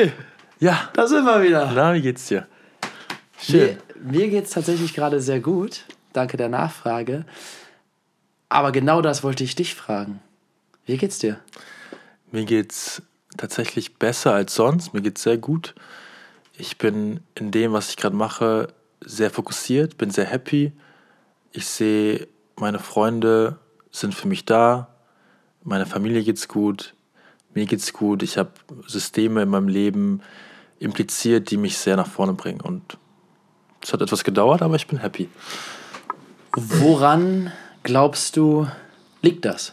Phil! Ja. Da sind wir wieder. Na, wie geht's dir? Schön. Mir, mir geht es tatsächlich gerade sehr gut. Danke der Nachfrage. Aber genau das wollte ich dich fragen. Wie geht's dir? Mir geht's tatsächlich besser als sonst. Mir geht's sehr gut. Ich bin in dem, was ich gerade mache, sehr fokussiert, bin sehr happy. Ich sehe, meine Freunde sind für mich da. Meiner Familie geht's gut. Mir geht's gut. Ich habe Systeme in meinem Leben impliziert, die mich sehr nach vorne bringen. Und es hat etwas gedauert, aber ich bin happy. Woran glaubst du, liegt das?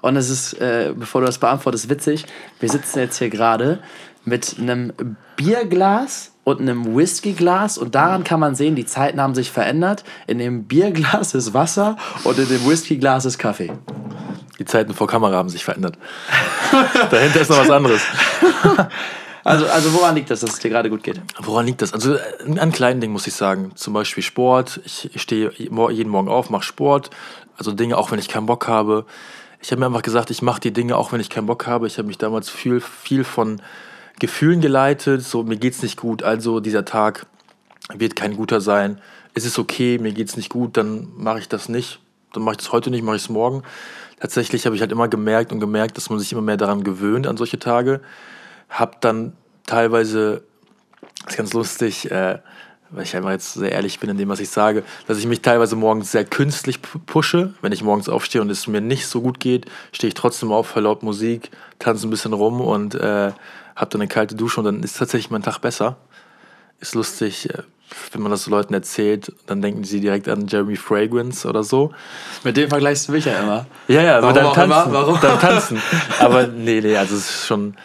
Und es ist, äh, bevor du das beantwortest, witzig. Wir sitzen jetzt hier gerade mit einem Bierglas und einem Whiskyglas und daran kann man sehen, die Zeiten haben sich verändert. In dem Bierglas ist Wasser und in dem Whiskyglas ist Kaffee. Die Zeiten vor Kamera haben sich verändert. Dahinter ist noch was anderes. Also, also woran liegt das, dass es dir gerade gut geht? Woran liegt das? Also äh, an kleinen Dingen muss ich sagen. Zum Beispiel Sport. Ich, ich stehe jeden Morgen auf, mache Sport. Also Dinge, auch wenn ich keinen Bock habe. Ich habe mir einfach gesagt, ich mache die Dinge, auch wenn ich keinen Bock habe. Ich habe mich damals viel, viel von Gefühlen geleitet. So, mir geht's nicht gut, also dieser Tag wird kein guter sein. Es ist okay, mir geht's nicht gut, dann mache ich das nicht. Dann mache ich das heute nicht, mache ich es morgen. Tatsächlich habe ich halt immer gemerkt und gemerkt, dass man sich immer mehr daran gewöhnt, an solche Tage. Hab dann teilweise, das ist ganz lustig, äh, weil ich einfach jetzt sehr ehrlich bin in dem, was ich sage, dass ich mich teilweise morgens sehr künstlich pushe. Wenn ich morgens aufstehe und es mir nicht so gut geht, stehe ich trotzdem auf, höre laut Musik, tanze ein bisschen rum und äh, habe dann eine kalte Dusche und dann ist tatsächlich mein Tag besser. Ist lustig, äh, wenn man das so Leuten erzählt, dann denken sie direkt an Jeremy Fragrance oder so. Mit dem vergleichst du mich ja immer. Ja, ja, Warum aber dann tanzen. Warum? Dann tanzen. Aber nee, nee, also es ist schon,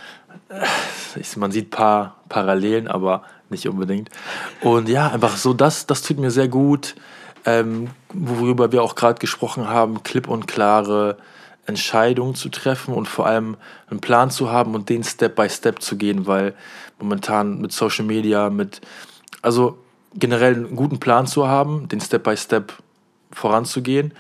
ich, man sieht ein paar Parallelen, aber nicht unbedingt. Und ja, einfach so, das, das tut mir sehr gut. Ähm, worüber wir auch gerade gesprochen haben, klipp und klare Entscheidungen zu treffen und vor allem einen Plan zu haben und den Step by Step zu gehen, weil momentan mit Social Media, mit, also generell einen guten Plan zu haben, den Step by Step voranzugehen,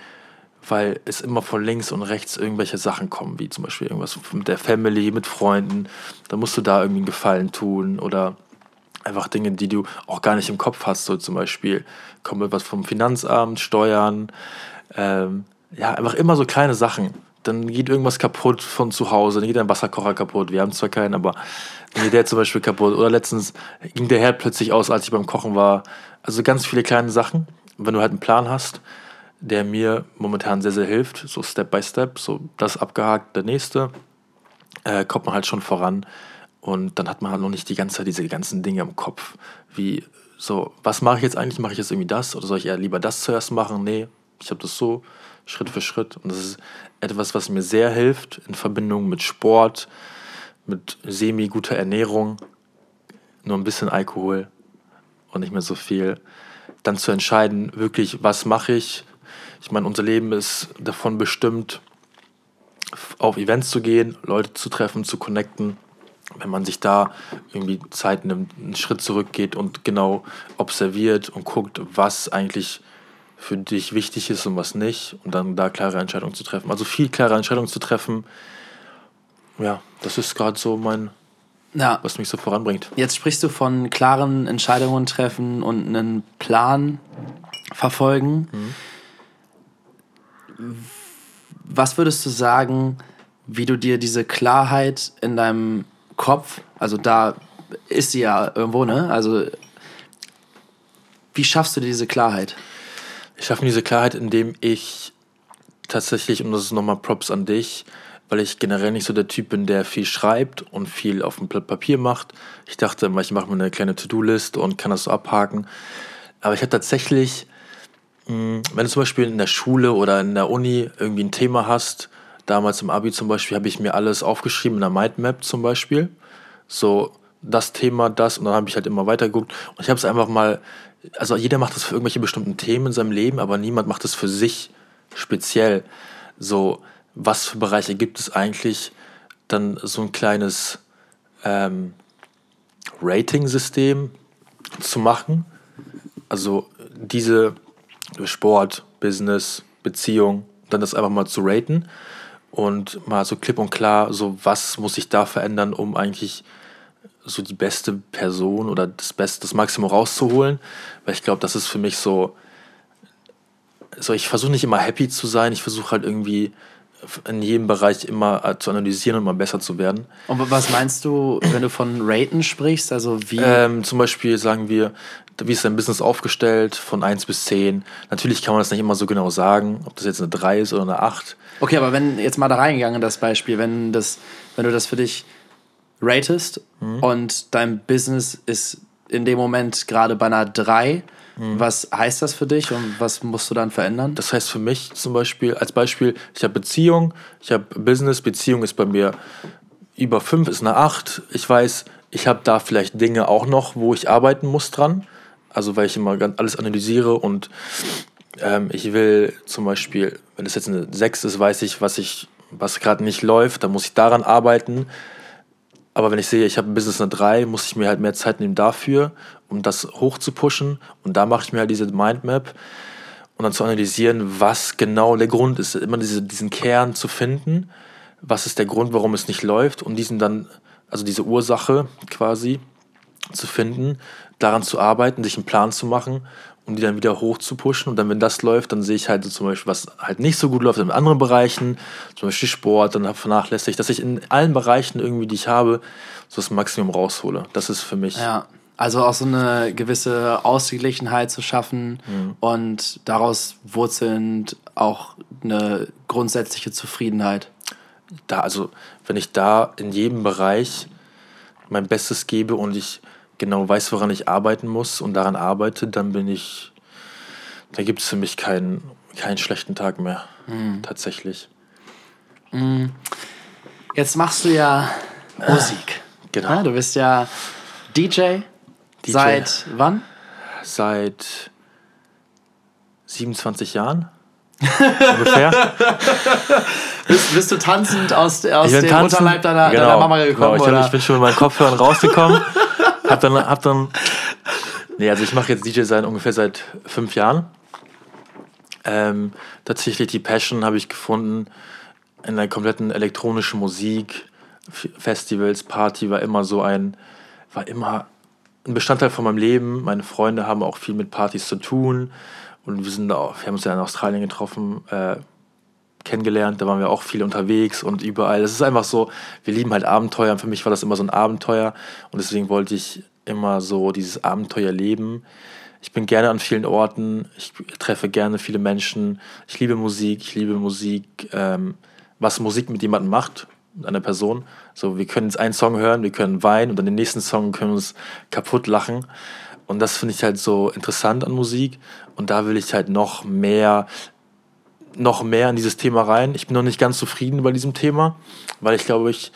weil es immer von links und rechts irgendwelche Sachen kommen, wie zum Beispiel irgendwas mit der Family, mit Freunden. Da musst du da irgendwie einen Gefallen tun oder einfach Dinge, die du auch gar nicht im Kopf hast, so zum Beispiel kommt etwas vom Finanzamt, Steuern, ähm, ja, einfach immer so kleine Sachen. Dann geht irgendwas kaputt von zu Hause, dann geht ein Wasserkocher kaputt. Wir haben zwar keinen, aber geht der zum Beispiel kaputt. Oder letztens ging der Herd plötzlich aus, als ich beim Kochen war. Also ganz viele kleine Sachen. Wenn du halt einen Plan hast, der mir momentan sehr, sehr hilft, so Step by Step, so das abgehakt, der nächste, äh, kommt man halt schon voran. Und dann hat man halt noch nicht die ganze Zeit diese ganzen Dinge im Kopf. Wie so, was mache ich jetzt eigentlich? Mache ich jetzt irgendwie das? Oder soll ich eher lieber das zuerst machen? Nee, ich habe das so Schritt für Schritt. Und das ist etwas, was mir sehr hilft in Verbindung mit Sport, mit semi-guter Ernährung, nur ein bisschen Alkohol und nicht mehr so viel. Dann zu entscheiden, wirklich, was mache ich? Ich meine, unser Leben ist davon bestimmt, auf Events zu gehen, Leute zu treffen, zu connecten. Wenn man sich da irgendwie Zeit nimmt, einen Schritt zurückgeht und genau observiert und guckt, was eigentlich für dich wichtig ist und was nicht und dann da klare Entscheidungen zu treffen. Also viel klare Entscheidungen zu treffen. Ja, das ist gerade so mein, Ja, was mich so voranbringt. jetzt sprichst du von klaren Entscheidungen treffen und einen Plan verfolgen. Was würdest du sagen, wie du dir diese Klarheit in deinem Kopf, also da ist sie ja irgendwo, ne? Also wie schaffst du dir diese Klarheit? Ich schaffe mir diese Klarheit, indem ich tatsächlich, und das ist nochmal Props an dich, weil ich generell nicht so der Typ bin, der viel schreibt und viel auf dem Blatt Papier macht. Ich dachte immer, ich mache mir eine kleine To-Do-List und kann das so abhaken. Aber ich habe tatsächlich, mh, wenn du zum Beispiel in der Schule oder in der Uni irgendwie ein Thema hast, damals im Abi zum Beispiel, habe ich mir alles aufgeschrieben in einer Mindmap zum Beispiel. So das Thema, das und dann habe ich halt immer weitergeguckt und ich habe es einfach mal, also jeder macht das für irgendwelche bestimmten Themen in seinem Leben, aber niemand macht das für sich speziell. So, was für Bereiche gibt es eigentlich? Dann so ein kleines ähm, Rating-System zu machen. Also diese Sport, Business, Beziehung, dann das einfach mal zu raten und mal so klipp und klar, so was muss ich da verändern, um eigentlich so die beste Person oder das Beste, das Maximum rauszuholen, weil ich glaube, das ist für mich so, so ich versuche nicht immer happy zu sein, ich versuche halt irgendwie in jedem Bereich immer äh, zu analysieren und mal besser zu werden. Und was meinst du, wenn du von Raten sprichst? Also wie? Ähm, zum Beispiel sagen wir, wie ist dein Business aufgestellt von 1 bis 10? Natürlich kann man das nicht immer so genau sagen, ob das jetzt eine 3 ist oder eine 8. Okay, aber wenn jetzt mal da reingegangen das Beispiel, wenn, das, wenn du das für dich ratest mhm. und dein Business ist in dem Moment gerade bei einer 3, mhm. was heißt das für dich und was musst du dann verändern? Das heißt für mich zum Beispiel, als Beispiel, ich habe Beziehung, ich habe Business, Beziehung ist bei mir über 5, ist eine 8. Ich weiß, ich habe da vielleicht Dinge auch noch, wo ich arbeiten muss dran. Also weil ich immer alles analysiere und ähm, ich will zum Beispiel, wenn es jetzt eine 6 ist, weiß ich, was ich, was gerade nicht läuft, dann muss ich daran arbeiten. Aber wenn ich sehe, ich habe ein Business eine 3, muss ich mir halt mehr Zeit nehmen dafür, um das hoch zu pushen. Und da mache ich mir halt diese Mindmap und dann zu analysieren, was genau der Grund ist. Immer diese, diesen Kern zu finden. Was ist der Grund, warum es nicht läuft? Und diesen dann, also diese Ursache quasi zu finden, daran zu arbeiten, sich einen Plan zu machen um die dann wieder hoch zu pushen. Und dann, wenn das läuft, dann sehe ich halt so zum Beispiel, was halt nicht so gut läuft in anderen Bereichen, zum Beispiel Sport, dann vernachlässigt, dass ich in allen Bereichen irgendwie, die ich habe, so das Maximum raushole. Das ist für mich. Ja. Also auch so eine gewisse Ausgeglichenheit zu schaffen mhm. und daraus wurzelnd auch eine grundsätzliche Zufriedenheit. Da, also, wenn ich da in jedem Bereich mein Bestes gebe und ich genau weiß, woran ich arbeiten muss und daran arbeite, dann bin ich, da gibt es für mich keinen, keinen schlechten Tag mehr. Mhm. Tatsächlich. Mhm. Jetzt machst du ja Musik. Genau. Ja, du bist ja DJ. DJ. Seit wann? Seit 27 Jahren. ungefähr. bist, bist, du tanzend aus, aus dem tanzen, Unterleib deiner, genau, deiner Mama gekommen? Genau, ich, hab, ich, bin schon mit meinen Kopfhörern rausgekommen hab dann, hab dann, nee, also ich mache jetzt DJ sein ungefähr seit fünf Jahren. Ähm, tatsächlich die Passion habe ich gefunden in der kompletten elektronischen Musik, Festivals, Party war immer so ein, war immer ein Bestandteil von meinem Leben. Meine Freunde haben auch viel mit Partys zu tun und wir sind auch, wir haben uns ja in Australien getroffen, äh, kennengelernt, da waren wir auch viel unterwegs und überall. Es ist einfach so, wir lieben halt Abenteuer und für mich war das immer so ein Abenteuer und deswegen wollte ich immer so dieses Abenteuer leben. Ich bin gerne an vielen Orten, ich treffe gerne viele Menschen, ich liebe Musik, ich liebe Musik, ähm, was Musik mit jemandem macht, mit einer Person. So, wir können jetzt einen Song hören, wir können weinen und dann den nächsten Song können wir uns kaputt lachen. Und das finde ich halt so interessant an Musik. Und da will ich halt noch mehr noch mehr in dieses Thema rein. Ich bin noch nicht ganz zufrieden bei diesem Thema, weil ich glaube, ich,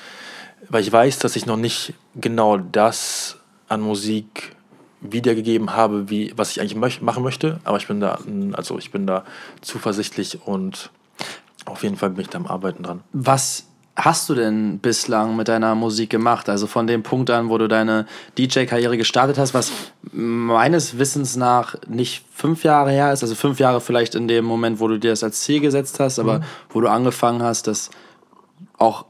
weil ich weiß, dass ich noch nicht genau das an Musik wiedergegeben habe, wie, was ich eigentlich möch machen möchte. Aber ich bin da, also ich bin da zuversichtlich und auf jeden Fall bin ich da am Arbeiten dran. Was hast du denn bislang mit deiner Musik gemacht? Also von dem Punkt an, wo du deine DJ-Karriere gestartet hast, was meines Wissens nach nicht fünf Jahre her ist, also fünf Jahre vielleicht in dem Moment, wo du dir das als Ziel gesetzt hast, aber mhm. wo du angefangen hast, das auch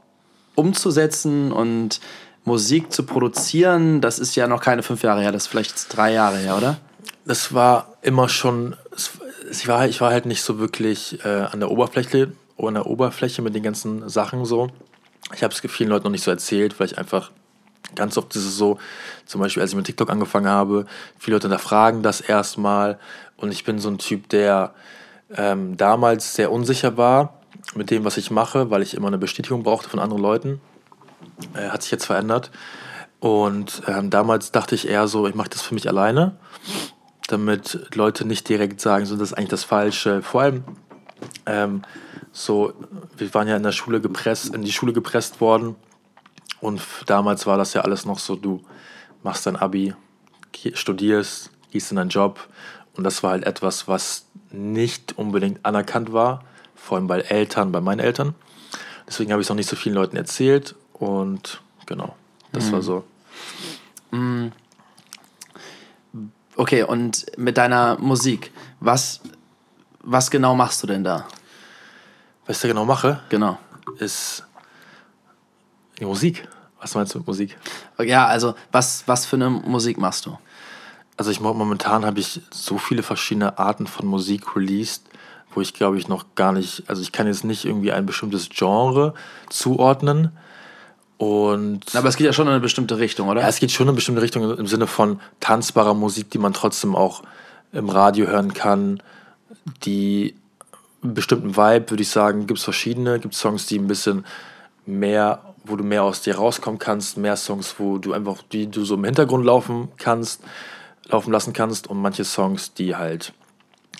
umzusetzen und Musik zu produzieren, das ist ja noch keine fünf Jahre her, das ist vielleicht drei Jahre her, oder? Das war immer schon, ich war, ich war halt nicht so wirklich äh, an der Oberfläche an der Oberfläche mit den ganzen Sachen so. Ich habe es vielen Leuten noch nicht so erzählt, weil ich einfach ganz oft ist es so, zum Beispiel als ich mit TikTok angefangen habe, viele Leute da fragen das erstmal und ich bin so ein Typ, der ähm, damals sehr unsicher war mit dem, was ich mache, weil ich immer eine Bestätigung brauchte von anderen Leuten. Äh, hat sich jetzt verändert. Und ähm, damals dachte ich eher so, ich mache das für mich alleine, damit Leute nicht direkt sagen, so das ist eigentlich das Falsche. Vor allem ähm, so, wir waren ja in der Schule gepresst, in die Schule gepresst worden. Und damals war das ja alles noch so, du machst dein Abi, studierst, gehst in deinen Job. Und das war halt etwas, was nicht unbedingt anerkannt war, vor allem bei Eltern, bei meinen Eltern. Deswegen habe ich es noch nicht so vielen Leuten erzählt. Und genau, das mhm. war so. Mhm. Okay, und mit deiner Musik, was, was genau machst du denn da? Was ich da genau mache, genau. ist die Musik Was meinst du mit Musik? Ja, also was, was für eine Musik machst du? Also ich momentan habe ich so viele verschiedene Arten von Musik released, wo ich glaube ich noch gar nicht, also ich kann jetzt nicht irgendwie ein bestimmtes Genre zuordnen. Und Aber es geht ja schon in eine bestimmte Richtung, oder? ja, es geht schon in eine bestimmte Richtung im Sinne von tanzbarer Musik, die man trotzdem auch im Radio hören kann, die bestimmten Vibe, würde ich sagen, gibt es verschiedene. Gibt Songs, die ein bisschen mehr, wo du mehr aus dir rauskommen kannst, mehr Songs, wo du einfach, die du so im Hintergrund laufen kannst, laufen lassen kannst und manche Songs, die halt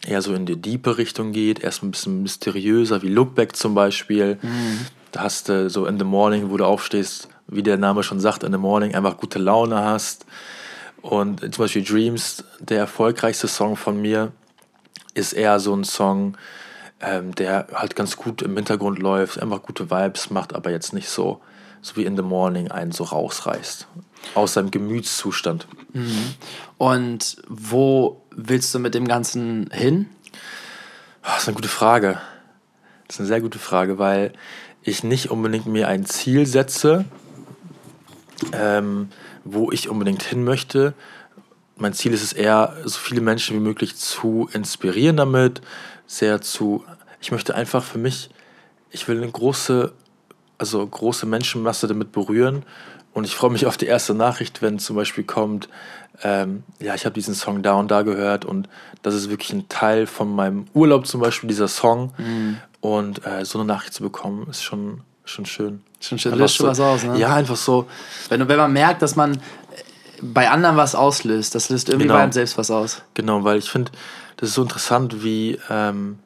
eher so in die diepe Richtung geht, erst ein bisschen mysteriöser, wie Lookback zum Beispiel. Da hast du so in the morning, wo du aufstehst, wie der Name schon sagt, in the morning einfach gute Laune hast. Und zum Beispiel Dreams, der erfolgreichste Song von mir, ist eher so ein Song, ähm, der halt ganz gut im Hintergrund läuft, einfach gute Vibes macht, aber jetzt nicht so, so wie in the morning einen so rausreißt. Aus seinem Gemütszustand. Und wo willst du mit dem Ganzen hin? Ah, Das ist eine gute Frage. Das ist eine sehr gute Frage, weil ich nicht unbedingt mir ein Ziel setze, ähm, wo ich unbedingt hin möchte. Mein Ziel ist es eher, so viele Menschen wie möglich zu inspirieren damit, sehr zu. Ich möchte einfach für mich, ich will eine große, also große Menschenmasse damit berühren. Und ich freue mich auf die erste Nachricht, wenn zum Beispiel kommt, ähm, ja, ich habe diesen Song da und da gehört und das ist wirklich ein Teil von meinem Urlaub zum Beispiel, dieser Song. Und äh, so eine Nachricht zu bekommen, ist schon, schon schön. Schon schön, löscht schon was aus, ne? Ja, einfach so. Wenn, wenn man merkt, dass man äh, bei anderen was auslöst, das löst irgendwie Genau. bei einem selbst was aus. Genau, weil ich finde, das ist so interessant, wie ähm,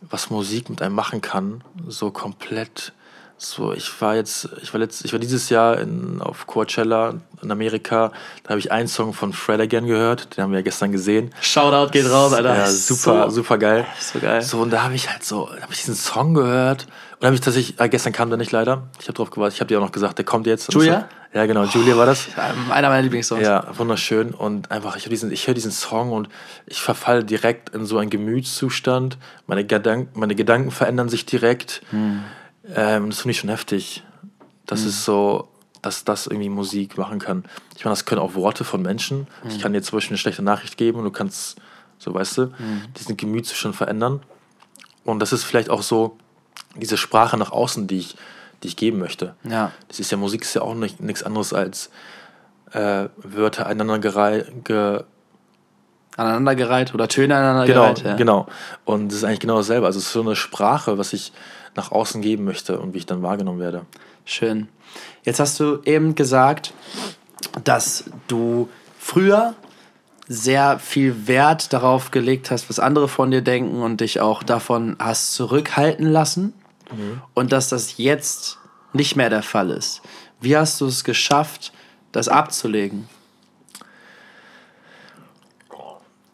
was Musik mit einem machen kann. So komplett. So, ich war jetzt, ich war letzt, ich war dieses Jahr in, auf Coachella in Amerika. Da habe ich einen Song von Fred Again gehört. Den haben wir ja gestern gesehen. Shoutout geht raus, Alter. Ja, super, So, super geil. so geil. So, und da habe ich halt so, da habe ich diesen Song gehört. Und habe ich tatsächlich, äh, gestern kam der nicht leider. Ich habe drauf gewartet. Ich habe dir auch noch gesagt, der kommt jetzt. Julia? So, ja, genau, Julia war das. Einer meiner Lieblingssongs. Ja, wunderschön. Und einfach, ich höre diesen, ich hör diesen Song und ich verfalle direkt in so einen Gemütszustand. Meine, Gedank meine Gedanken verändern sich direkt. Ähm, das finde ich schon heftig. Das ist so, dass das irgendwie Musik machen kann. Ich meine, das können auch Worte von Menschen. Ich kann dir zum Beispiel eine schlechte Nachricht geben und du kannst, so weißt du, diesen Gemütszustand verändern. Und das ist vielleicht auch so diese Sprache nach außen, die ich, die ich geben möchte. Ja. Das ist ja Musik ist ja auch nicht, nichts anderes als äh, Wörter aneinandergereiht. Ge Aneinandergereiht oder Töne genau, aneinandergereiht. ja. genau. Und das ist eigentlich genau dasselbe. Also es ist so eine Sprache, was ich nach außen geben möchte und wie ich dann wahrgenommen werde. Schön. Jetzt hast du eben gesagt, dass du früher sehr viel Wert darauf gelegt hast, was andere von dir denken und dich auch davon hast zurückhalten lassen und dass das jetzt nicht mehr der Fall ist. Wie hast du es geschafft, das abzulegen?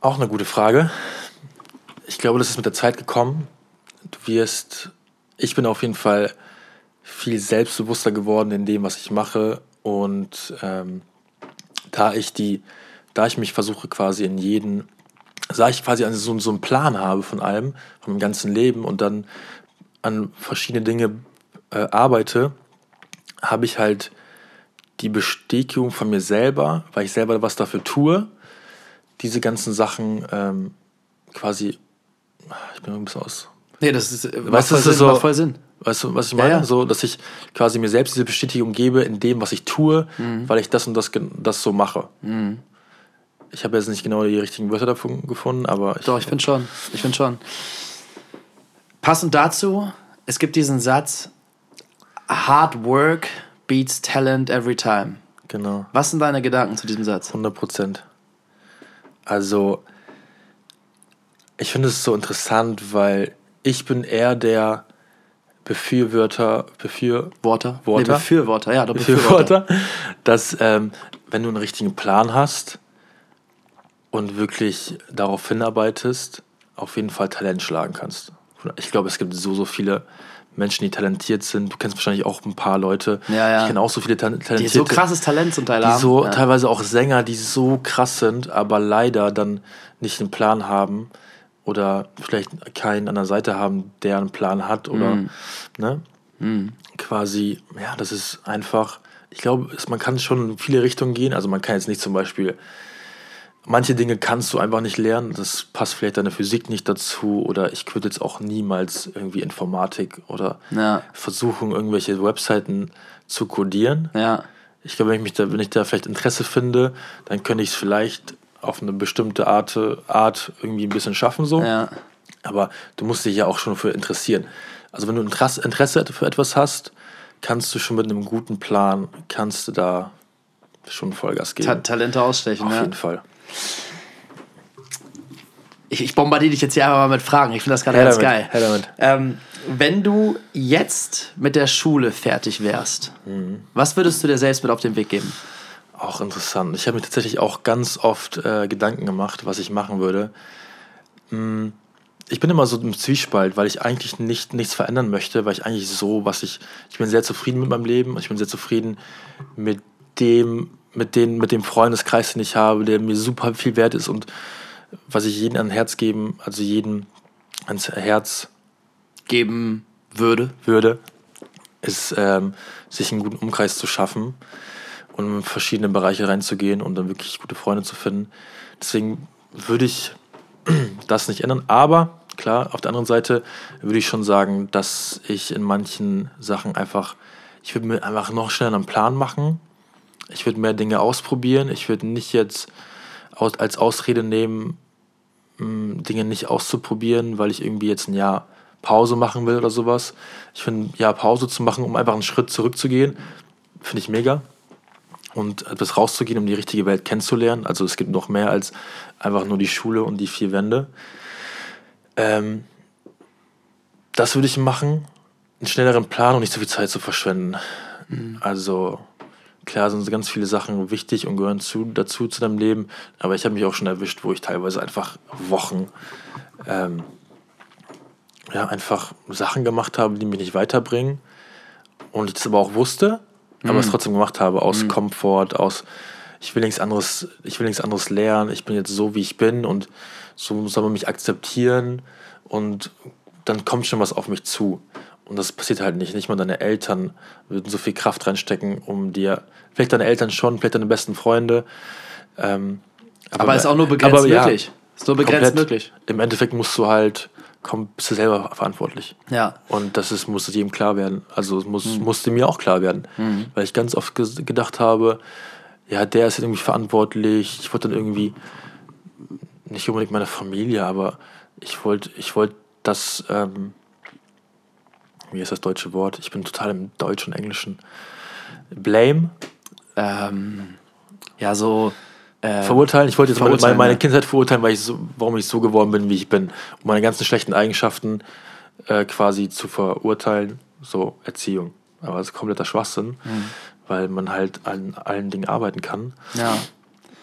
Auch eine gute Frage. Ich glaube, das ist mit der Zeit gekommen. Du wirst, ich bin auf jeden Fall viel selbstbewusster geworden in dem, was ich mache. Und ähm, da ich die, da ich mich versuche quasi in jeden, da ich quasi so, so einen Plan habe von allem, von meinem ganzen Leben und dann an verschiedene Dinge äh, arbeite, habe ich halt die Bestätigung von mir selber, weil ich selber was dafür tue, diese ganzen Sachen ähm, quasi, ich bin ein bisschen aus. Nee, das ist, macht Weißt du, voll das Sinn, ist so, voll Sinn. Weißt du, was ich meine? Ja, ja. So, dass ich quasi mir selbst diese Bestätigung gebe in dem, was ich tue, Mhm. weil ich das und das, das so mache. Ich habe jetzt nicht genau die richtigen Wörter dafür gefunden, aber ich, Doch, ich finde schon. Ich finde schon. Passend dazu, es gibt diesen Satz, Hard work beats talent every time. genau. Was sind deine Gedanken zu diesem Satz? 100 Prozent. Also, ich finde es so interessant, weil ich bin eher der Befürworter, Befür, Worte? Worte? Nee, Befürworter, ja, Befürworter. Befürworter, dass ähm, wenn du einen richtigen Plan hast und wirklich darauf hinarbeitest, auf jeden Fall Talent schlagen kannst. Ich glaube, es gibt so, so viele Menschen, die talentiert sind. Du kennst wahrscheinlich auch ein paar Leute. Ja, ja. Ich kenne auch so viele Ta- Die talentierte. so krasses Talent zum Teil die haben. so ja. teilweise auch Sänger, die so krass sind, aber leider dann nicht einen Plan haben oder vielleicht keinen an der Seite haben, der einen Plan hat oder Mhm. ne? Quasi, ja, das ist einfach ich glaube, man kann schon in viele Richtungen gehen. Also man kann jetzt nicht zum Beispiel, manche Dinge kannst du einfach nicht lernen. Das passt vielleicht deine Physik nicht dazu. Oder ich würde jetzt auch niemals irgendwie Informatik oder Ja. versuchen, irgendwelche Webseiten zu codieren. Ja. Ich glaube, wenn ich, mich da, wenn ich da vielleicht Interesse finde, dann könnte ich es vielleicht auf eine bestimmte Art, Art irgendwie ein bisschen schaffen. So. Ja. Aber du musst dich ja auch schon für interessieren. Also wenn du Interesse, Interesse für etwas hast, kannst du schon mit einem guten Plan, kannst du da schon Vollgas geben. Ta Talente ausstechen, Auf ja. jeden Fall. Ich, ich bombardiere dich jetzt hier einfach mal mit Fragen. Ich finde das gerade ganz damit, geil. Ähm, wenn du jetzt mit der Schule fertig wärst, Mhm. was würdest du dir selbst mit auf den Weg geben? Auch interessant. Ich habe mir tatsächlich auch ganz oft äh, Gedanken gemacht, was ich machen würde. Mm, Ich bin immer so im Zwiespalt, weil ich eigentlich nicht, nichts verändern möchte, weil ich eigentlich so, was ich, ich bin sehr zufrieden mit meinem Leben, ich bin sehr zufrieden mit dem, mit den, mit dem Freundeskreis, den ich habe, der mir super viel wert ist und was ich jedem ans Herz geben, also jedem ans Herz Geben würde. würde, ist, ähm, sich einen guten Umkreis zu schaffen und in verschiedene Bereiche reinzugehen und dann wirklich gute Freunde zu finden. Deswegen würde ich das nicht ändern. Aber klar, auf der anderen Seite würde ich schon sagen, dass ich in manchen Sachen einfach, ich würde mir einfach noch schneller einen Plan machen. Ich würde mehr Dinge ausprobieren. Ich würde nicht jetzt aus, als Ausrede nehmen, mh, Dinge nicht auszuprobieren, weil ich irgendwie jetzt ein Jahr Pause machen will oder sowas. Ich finde, ein Jahr Pause zu machen, um einfach einen Schritt zurückzugehen, finde ich mega. Und etwas rauszugehen, um die richtige Welt kennenzulernen. Also es gibt noch mehr als einfach nur die Schule und die vier Wände. Ähm, das würde ich machen. Einen schnelleren Plan und nicht so viel Zeit zu verschwenden. Also klar sind ganz viele Sachen wichtig und gehören zu, dazu zu deinem Leben. Aber ich habe mich auch schon erwischt, wo ich teilweise einfach Wochen ähm, ja, einfach Sachen gemacht habe, die mich nicht weiterbringen. Und ich das aber auch wusste, aber es trotzdem gemacht habe, aus Komfort, aus ich will nichts anderes, ich will nichts anderes lernen, ich bin jetzt so, wie ich bin und so soll man mich akzeptieren und dann kommt schon was auf mich zu. Und das passiert halt nicht. Nicht mal deine Eltern würden so viel Kraft reinstecken, um dir, vielleicht deine Eltern schon, vielleicht deine besten Freunde. Ähm, Aber ist auch nur begrenzt aber ja, möglich. Ist nur begrenzt möglich. Im Endeffekt musst du halt, komm, bist du selber verantwortlich. Ja. Und das ist, musste jedem klar werden. Also es muss, Mhm. musste mir auch klar werden. Weil ich ganz oft gedacht habe, ja, der ist irgendwie verantwortlich. Ich wollte dann irgendwie, nicht unbedingt meine Familie, aber ich wollte, ich wollte das, ähm, wie ist das deutsche Wort? Ich bin total im Deutsch und Englischen. Blame, Ähm, ja, so. Äh, verurteilen. Ich wollte jetzt meine, meine. Kindheit verurteilen, weil ich so, warum ich so geworden bin, wie ich bin. Um meine ganzen schlechten Eigenschaften äh, quasi zu verurteilen. So Erziehung. Aber das ist kompletter Schwachsinn, Mhm. weil man halt an allen Dingen arbeiten kann. Ja.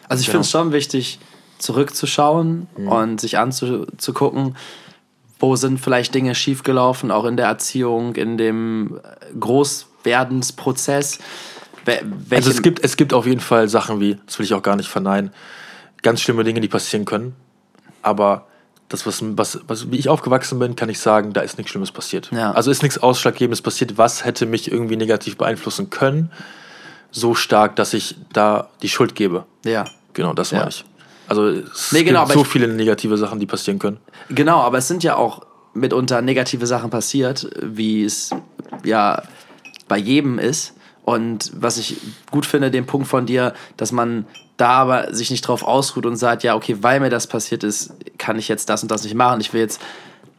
Also ich Genau. finde es schon wichtig, zurückzuschauen Mhm. und sich anzugucken, wo sind vielleicht Dinge schiefgelaufen, auch in der Erziehung, in dem äh, Großwerdensprozess. Wel- Welche, Also es gibt, es gibt auf jeden Fall Sachen wie, das will ich auch gar nicht verneinen, ganz schlimme Dinge, die passieren können. Aber das, was, was, was wie ich aufgewachsen bin, kann ich sagen, da ist nichts Schlimmes passiert. Ja. Also ist nichts Ausschlaggebendes passiert, was hätte mich irgendwie negativ beeinflussen können, so stark, dass ich da die Schuld gebe. ja. Genau, das Ja. meine ich. Also es Nee, genau, gibt so viele negative Sachen, die passieren können. Genau, aber es sind ja auch mitunter negative Sachen passiert, wie es ja bei jedem ist. Und was ich gut finde, den Punkt von dir, dass man da aber sich nicht drauf ausruht und sagt, ja, okay, weil mir das passiert ist, kann ich jetzt das und das nicht machen. Ich will jetzt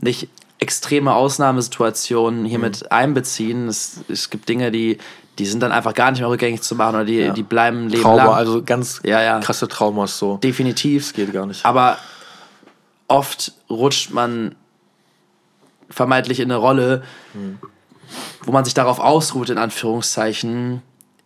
nicht extreme Ausnahmesituationen hier mit einbeziehen. Es, es gibt Dinge, die, die sind dann einfach gar nicht mehr rückgängig zu machen oder die, die bleiben Leben Trauma, lang. also ganz Ja, ja. krasse Traumas so. Definitiv. Das geht gar nicht. Aber oft rutscht man vermeintlich in eine Rolle, wo man sich darauf ausruht, in Anführungszeichen.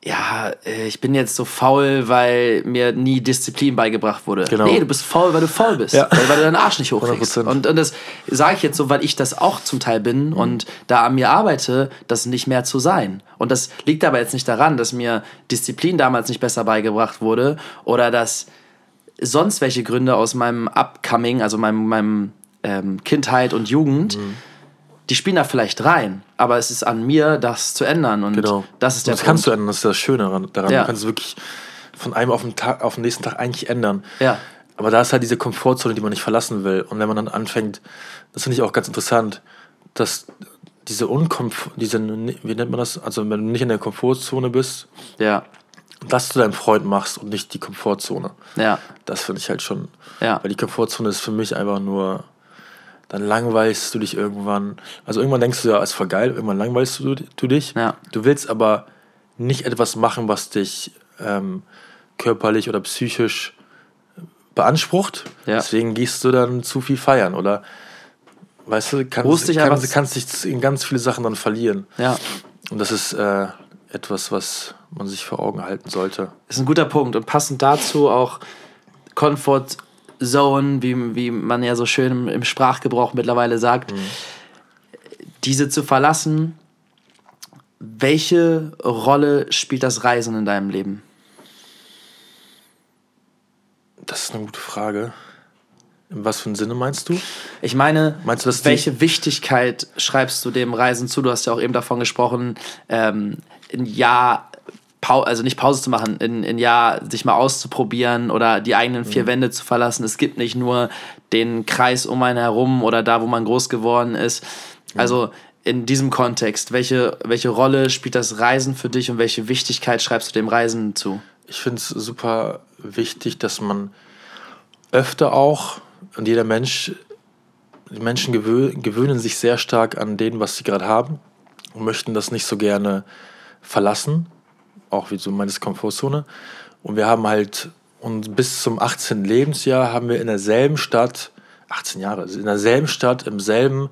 Ja, äh, ich bin jetzt so faul, weil mir nie Disziplin beigebracht wurde. Genau. Nee, du bist faul, weil du faul bist. Ja. Weil, weil du deinen Arsch nicht hochkriegst. 100%. Und, und das sage ich jetzt so, weil ich das auch zum Teil bin Mhm. und da an mir arbeite, das nicht mehr zu sein. Und das liegt aber jetzt nicht daran, dass mir Disziplin damals nicht besser beigebracht wurde oder dass sonst welche Gründe aus meinem Upcoming, also meinem, meinem ähm, Kindheit und Jugend, die spielen da vielleicht rein, aber es ist an mir, das zu ändern. Und Genau. das ist der das kannst du Punkt. ändern, das ist das Schöne daran. daran. Ja. Du kannst es wirklich von einem auf den, Tag, auf den nächsten Tag eigentlich ändern. Ja. Aber da ist halt diese Komfortzone, die man nicht verlassen will. Und wenn man dann anfängt, das finde ich auch ganz interessant, dass diese Unkomfort, diese, wie nennt man das? Also wenn du nicht in der Komfortzone bist, Ja. das zu deinem Freund machst und nicht die Komfortzone. Ja. Das finde ich halt schon. Ja. Weil die Komfortzone ist für mich einfach nur, dann langweilst du dich irgendwann. Also irgendwann denkst du ja, es ist voll geil, irgendwann langweilst du, du dich. Ja. Du willst aber nicht etwas machen, was dich ähm, körperlich oder psychisch beansprucht. Ja. Deswegen gehst du dann zu viel feiern oder weißt du, kannst, dich kannst, kannst dich in ganz viele Sachen dann verlieren. Ja. Und das ist äh, etwas, was man sich vor Augen halten sollte. ist ein guter Punkt. Und passend dazu auch Comfort Zone, wie, wie man ja so schön im, im Sprachgebrauch mittlerweile sagt, diese zu verlassen. Welche Rolle spielt das Reisen in deinem Leben? Das ist eine gute Frage. In was für einem Sinne meinst du? Ich meine, Meinst du, dass welche Wichtigkeit schreibst du dem Reisen zu? Du hast ja auch eben davon gesprochen, ähm, ein Jahr, also nicht Pause zu machen, in ein Jahr sich mal auszuprobieren oder die eigenen Mhm. vier Wände zu verlassen. Es gibt nicht nur den Kreis um einen herum oder da, wo man groß geworden ist. Mhm. Also in diesem Kontext, welche, welche Rolle spielt das Reisen für dich und welche Wichtigkeit schreibst du dem Reisen zu? Ich finde es super wichtig, dass man öfter auch, und jeder Mensch, die Menschen gewö gewöhnen sich sehr stark an dem, was sie gerade haben und möchten das nicht so gerne verlassen, auch wie so meine Komfortzone. Und wir haben halt, und bis zum 18. Lebensjahr haben wir in derselben Stadt, 18 Jahre, also in derselben Stadt, im selben,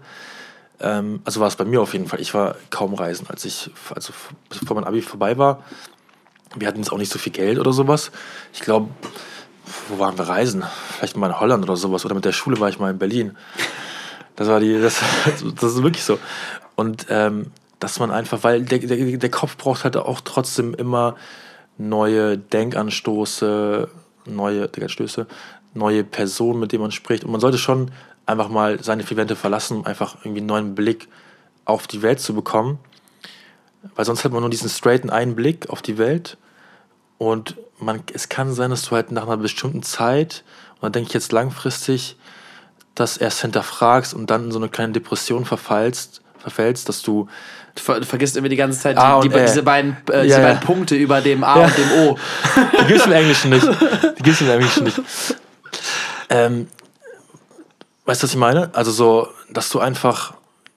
ähm, also war es bei mir auf jeden Fall, ich war kaum reisen, als ich, also bevor mein Abi vorbei war, wir hatten jetzt auch nicht so viel Geld oder sowas. Ich glaube, wo waren wir reisen? Vielleicht mal in Holland oder sowas. Oder mit der Schule war ich mal in Berlin. Das war die, das, das ist wirklich so. Und ähm, dass man einfach, weil der, der, der Kopf braucht halt auch trotzdem immer neue Denkanstoße, neue Denkanstöße, neue Personen, mit denen man spricht. Und man sollte schon einfach mal seine vier Wände verlassen, um einfach irgendwie einen neuen Blick auf die Welt zu bekommen. Weil sonst hat man nur diesen straighten Einblick auf die Welt. Und man, es kann sein, dass du halt nach einer bestimmten Zeit, und da denke ich jetzt langfristig, das erst hinterfragst und dann in so eine kleine Depression verfallst, verfällst, dass du Du, ver du vergisst immer die ganze Zeit A die, die, Ä. diese, beiden, äh, Ja, diese ja. beiden Punkte über dem A und dem O. Die gibt es im Englischen nicht. Die gibt es im Englischen nicht. Ähm, weißt du, was ich meine? Also so, dass du einfach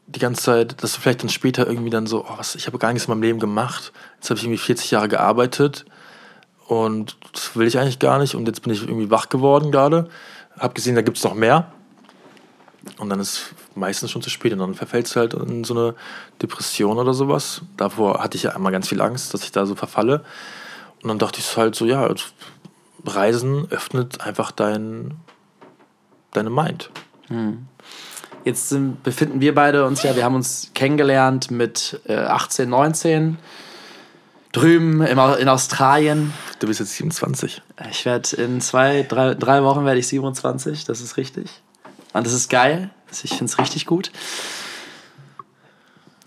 die ganze Zeit, dass du vielleicht dann später irgendwie dann so, oh, was, ich habe gar nichts in meinem Leben gemacht. Jetzt habe ich irgendwie 40 Jahre gearbeitet und das will ich eigentlich gar nicht und jetzt bin ich irgendwie wach geworden gerade. Hab gesehen, da gibt es noch mehr. Und dann ist meistens schon zu spät und dann verfällst du halt in so eine Depression oder sowas. Davor hatte ich ja einmal ganz viel Angst, dass ich da so verfalle. Und dann dachte ich halt so, ja, Reisen öffnet einfach dein, deine Mind. Jetzt sind, befinden wir beide uns ja, wir haben uns kennengelernt mit äh, 18, 19. Drüben im, in Australien. Du bist jetzt 27. Ich werde in zwei, drei, drei Wochen werde ich 27, das ist richtig. Und das ist geil. Ich finde es richtig gut.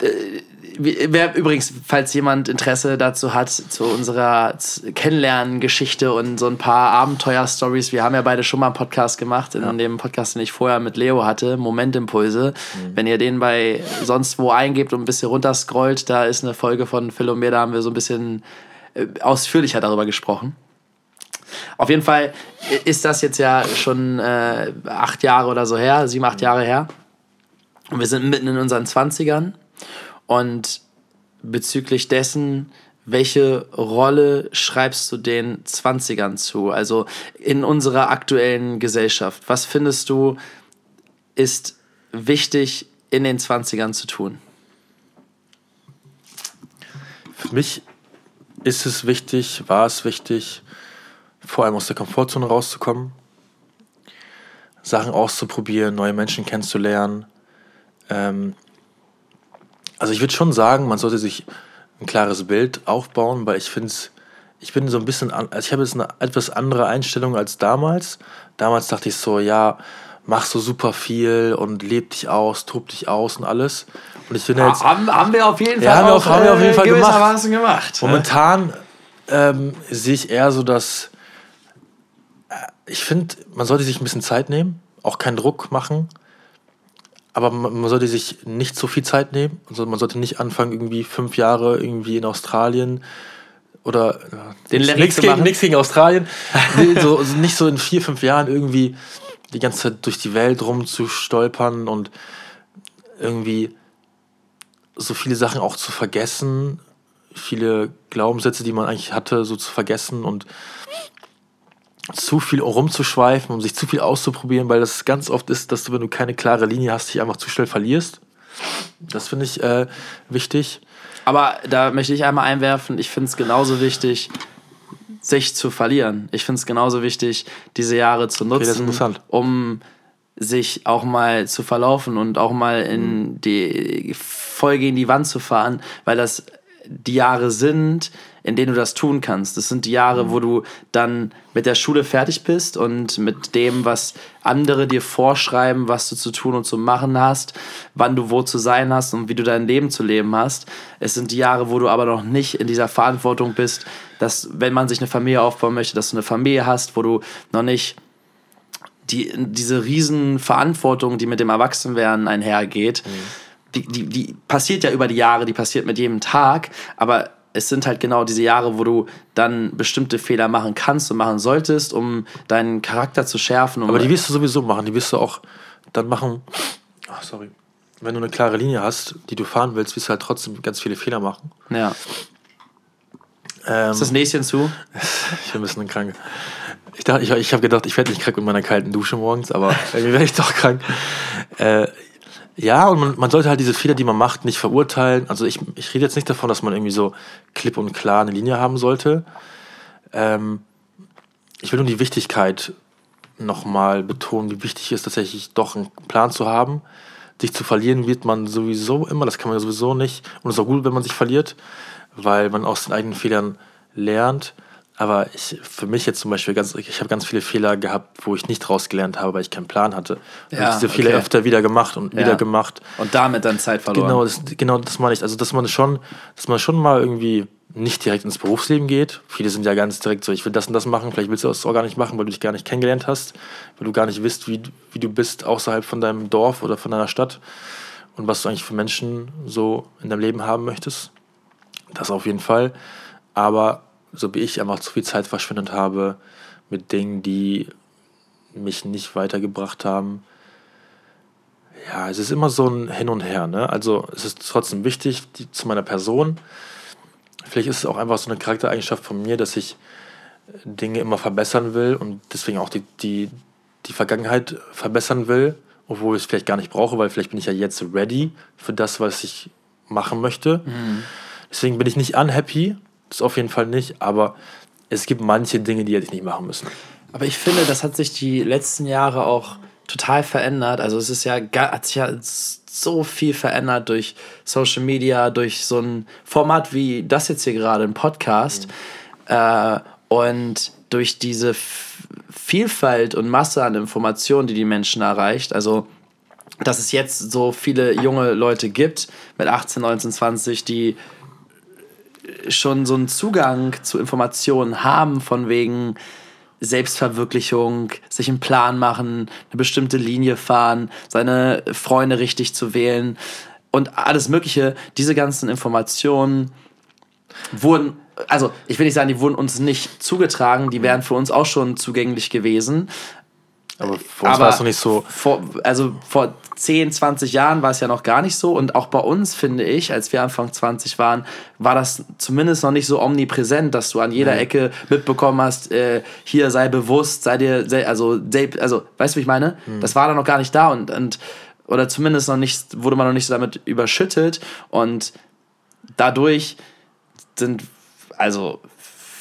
Äh, Wer übrigens, falls jemand Interesse dazu hat, zu unserer Kennenlernen-Geschichte und so ein paar Abenteuer-Stories, wir haben ja beide schon mal einen Podcast gemacht, in dem Podcast, den ich vorher mit Leo hatte, Momentimpulse. Wenn ihr den bei sonst wo eingebt und ein bisschen runterscrollt, da ist eine Folge von Phil und mir, da haben wir so ein bisschen äh, ausführlicher darüber gesprochen. Auf jeden Fall ist das jetzt ja schon äh, acht Jahre oder so her, sieben, acht Jahre her. Und wir sind mitten in unseren Zwanzigern. Und bezüglich dessen, welche Rolle schreibst du den Zwanzigern zu? Also in unserer aktuellen Gesellschaft. Was findest du ist wichtig in den Zwanzigern zu tun? Für mich ist es wichtig, war es wichtig, vor allem aus der Komfortzone rauszukommen, Sachen auszuprobieren, neue Menschen kennenzulernen. Ähm, also ich würde schon sagen, man sollte sich ein klares Bild aufbauen, weil ich finde es, ich bin so ein bisschen, also ich habe jetzt eine etwas andere Einstellung als damals. Damals dachte ich so, ja, mach so super viel und leb dich aus, tob dich aus und alles. Und ich finde jetzt. haben, haben wir auf jeden Fall Ja, haben wir auch, haben wir auf jeden äh, Fall gemacht. gemacht. Momentan ähm, sehe ich eher so, dass ich finde, man sollte sich ein bisschen Zeit nehmen, auch keinen Druck machen, aber man, sollte sich nicht so viel Zeit nehmen. Also man sollte nicht anfangen, irgendwie fünf Jahre irgendwie in Australien oder äh, Den nichts gegen, nichts gegen Australien, nee, so, also nicht so in vier, fünf Jahren irgendwie die ganze Zeit durch die Welt rumzustolpern und irgendwie so viele Sachen auch zu vergessen, viele Glaubenssätze, die man eigentlich hatte, so zu vergessen und zu viel rumzuschweifen, um sich zu viel auszuprobieren, weil das ganz oft ist, dass du, wenn du keine klare Linie hast, dich einfach zu schnell verlierst. Das finde ich äh, wichtig. Aber da möchte ich einmal einwerfen, ich finde es genauso wichtig, sich zu verlieren. Ich finde es genauso wichtig, diese Jahre zu nutzen, interessant. um sich auch mal zu verlaufen und auch mal Mhm. in die voll gegen die Wand zu fahren, weil das die Jahre sind, in denen du das tun kannst. Das sind die Jahre, Mhm. wo du dann mit der Schule fertig bist und mit dem, was andere dir vorschreiben, was du zu tun und zu machen hast, wann du wo zu sein hast und wie du dein Leben zu leben hast. Es sind die Jahre, wo du aber noch nicht in dieser Verantwortung bist, dass, wenn man sich eine Familie aufbauen möchte, dass du eine Familie hast, wo du noch nicht die, diese riesen Verantwortung, die mit dem Erwachsenwerden einhergeht, die, die, die passiert ja über die Jahre, die passiert mit jedem Tag, aber es sind halt genau diese Jahre, wo du dann bestimmte Fehler machen kannst und machen solltest, um deinen Charakter zu schärfen. Um Aber die wirst du sowieso machen. Die wirst du auch dann machen. Ach, sorry. Wenn du eine klare Linie hast, die du fahren willst, wirst du halt trotzdem ganz viele Fehler machen. ja. Ähm, Ist das Näschen zu? Ich bin ein bisschen krank. Ich, dachte, ich, ich habe gedacht, ich werde nicht krank mit meiner kalten Dusche morgens, aber irgendwie werde ich doch krank. Äh, ja, und man, man sollte halt diese Fehler, die man macht, nicht verurteilen. Also ich, ich rede jetzt nicht davon, dass man irgendwie so klipp und klar eine Linie haben sollte. Ähm, ich will nur die Wichtigkeit nochmal betonen, wie wichtig es ist, tatsächlich doch einen Plan zu haben. Sich zu verlieren wird man sowieso immer, das kann man ja sowieso nicht. Und es ist auch gut, wenn man sich verliert, weil man aus den eigenen Fehlern lernt. Aber ich, für mich jetzt zum Beispiel, ganz, ich habe ganz viele Fehler gehabt, wo ich nicht rausgelernt habe, weil ich keinen Plan hatte. Ja, ich diese Fehler okay. öfter wieder gemacht und Ja. wieder gemacht. Und damit dann Zeit verloren. Genau, das, genau das meine ich. Also, dass man schon, dass man schon mal irgendwie nicht direkt ins Berufsleben geht. Viele sind ja ganz direkt so, ich will das und das machen, vielleicht willst du das auch gar nicht machen, weil du dich gar nicht kennengelernt hast, weil du gar nicht wisst, wie, wie du bist außerhalb von deinem Dorf oder von deiner Stadt und was du eigentlich für Menschen so in deinem Leben haben möchtest. Das auf jeden Fall. Aber so wie ich einfach zu viel Zeit verschwendet habe mit Dingen, die mich nicht weitergebracht haben, ja, es ist immer so ein Hin und Her. Ne? Also es ist trotzdem wichtig die, zu meiner Person. Vielleicht ist es auch einfach so eine Charaktereigenschaft von mir, dass ich Dinge immer verbessern will und deswegen auch die, die, die Vergangenheit verbessern will, obwohl ich es vielleicht gar nicht brauche, weil vielleicht bin ich ja jetzt ready für das, was ich machen möchte. Deswegen bin ich nicht unhappy, das auf jeden Fall nicht, aber es gibt manche Dinge, die hätte ich nicht machen müssen. Aber ich finde, das hat sich die letzten Jahre auch total verändert. Also es ist ja, hat sich ja so viel verändert durch Social Media, durch so ein Format wie das jetzt hier gerade, ein Podcast. Äh, und durch diese Vielfalt und Masse an Informationen, die die Menschen erreicht. Also dass es jetzt so viele junge Leute gibt mit 18, 19, 20, die schon so einen Zugang zu Informationen haben, von wegen Selbstverwirklichung, sich einen Plan machen, eine bestimmte Linie fahren, seine Freunde richtig zu wählen und alles Mögliche. Diese ganzen Informationen wurden, also ich will nicht sagen, die wurden uns nicht zugetragen, die wären für uns auch schon zugänglich gewesen. Aber für uns war es noch nicht so. Vor, also vor 10, 20 Jahren war es ja noch gar nicht so. Und auch bei uns, finde ich, als wir Anfang 20 waren, war das zumindest noch nicht so omnipräsent, dass du an jeder Nee. Ecke mitbekommen hast, äh, hier sei bewusst, sei dir, sei, also, sei, also, weißt du, wie ich meine? Das war da noch gar nicht da und, und oder zumindest noch nicht, wurde man noch nicht so damit überschüttet. Und dadurch sind, also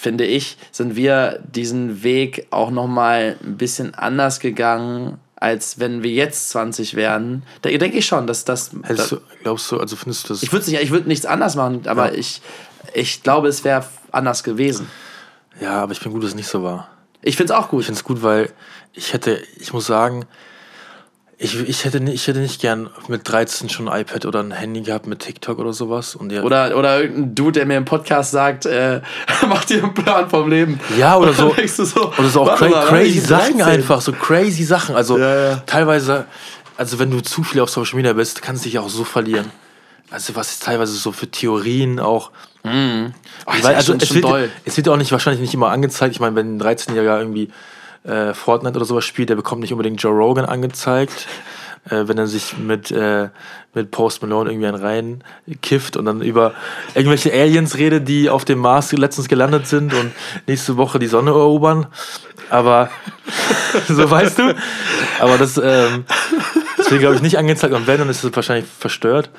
finde ich, sind wir diesen Weg auch noch mal ein bisschen anders gegangen, als wenn wir jetzt 20 werden. Da denke ich schon, dass das. Hättest du, glaubst du, also findest du das. ich würde nicht, ich würde nichts anders machen, aber Ja. ich, ich glaube, es wäre anders gewesen. ja, aber ich bin gut, dass es nicht so war. Ich finde es auch gut. Ich finde es gut, weil ich hätte, ich muss sagen, Ich, ich, hätte, nicht, ich hätte nicht gern mit 13 schon ein iPad oder ein Handy gehabt mit TikTok oder sowas. Und ja, Oder, oder irgendein Dude, der mir im Podcast sagt, äh, mach dir einen Plan vom Leben. Ja, oder so. so Oder so auch cra mal, crazy Sachen 13. einfach, so crazy Sachen. Also Ja, ja. teilweise, also wenn du zu viel auf Social Media bist, kannst du dich auch so verlieren. Also was ist teilweise so für Theorien auch. Oh, Weil, ist also es, wird, doll. es wird auch nicht wahrscheinlich nicht immer angezeigt. Ich meine, wenn ein 13-Jähriger irgendwie äh, Fortnite oder sowas spielt, der bekommt nicht unbedingt Joe Rogan angezeigt. Äh, wenn er sich mit, äh, mit Post Malone irgendwie einen rein kifft und dann über irgendwelche Aliens redet, die auf dem Mars letztens gelandet sind und nächste Woche die Sonne erobern. Aber so weißt du. Aber das, ähm, das wird, glaube ich, nicht angezeigt. Und wenn, dann ist es wahrscheinlich verstört.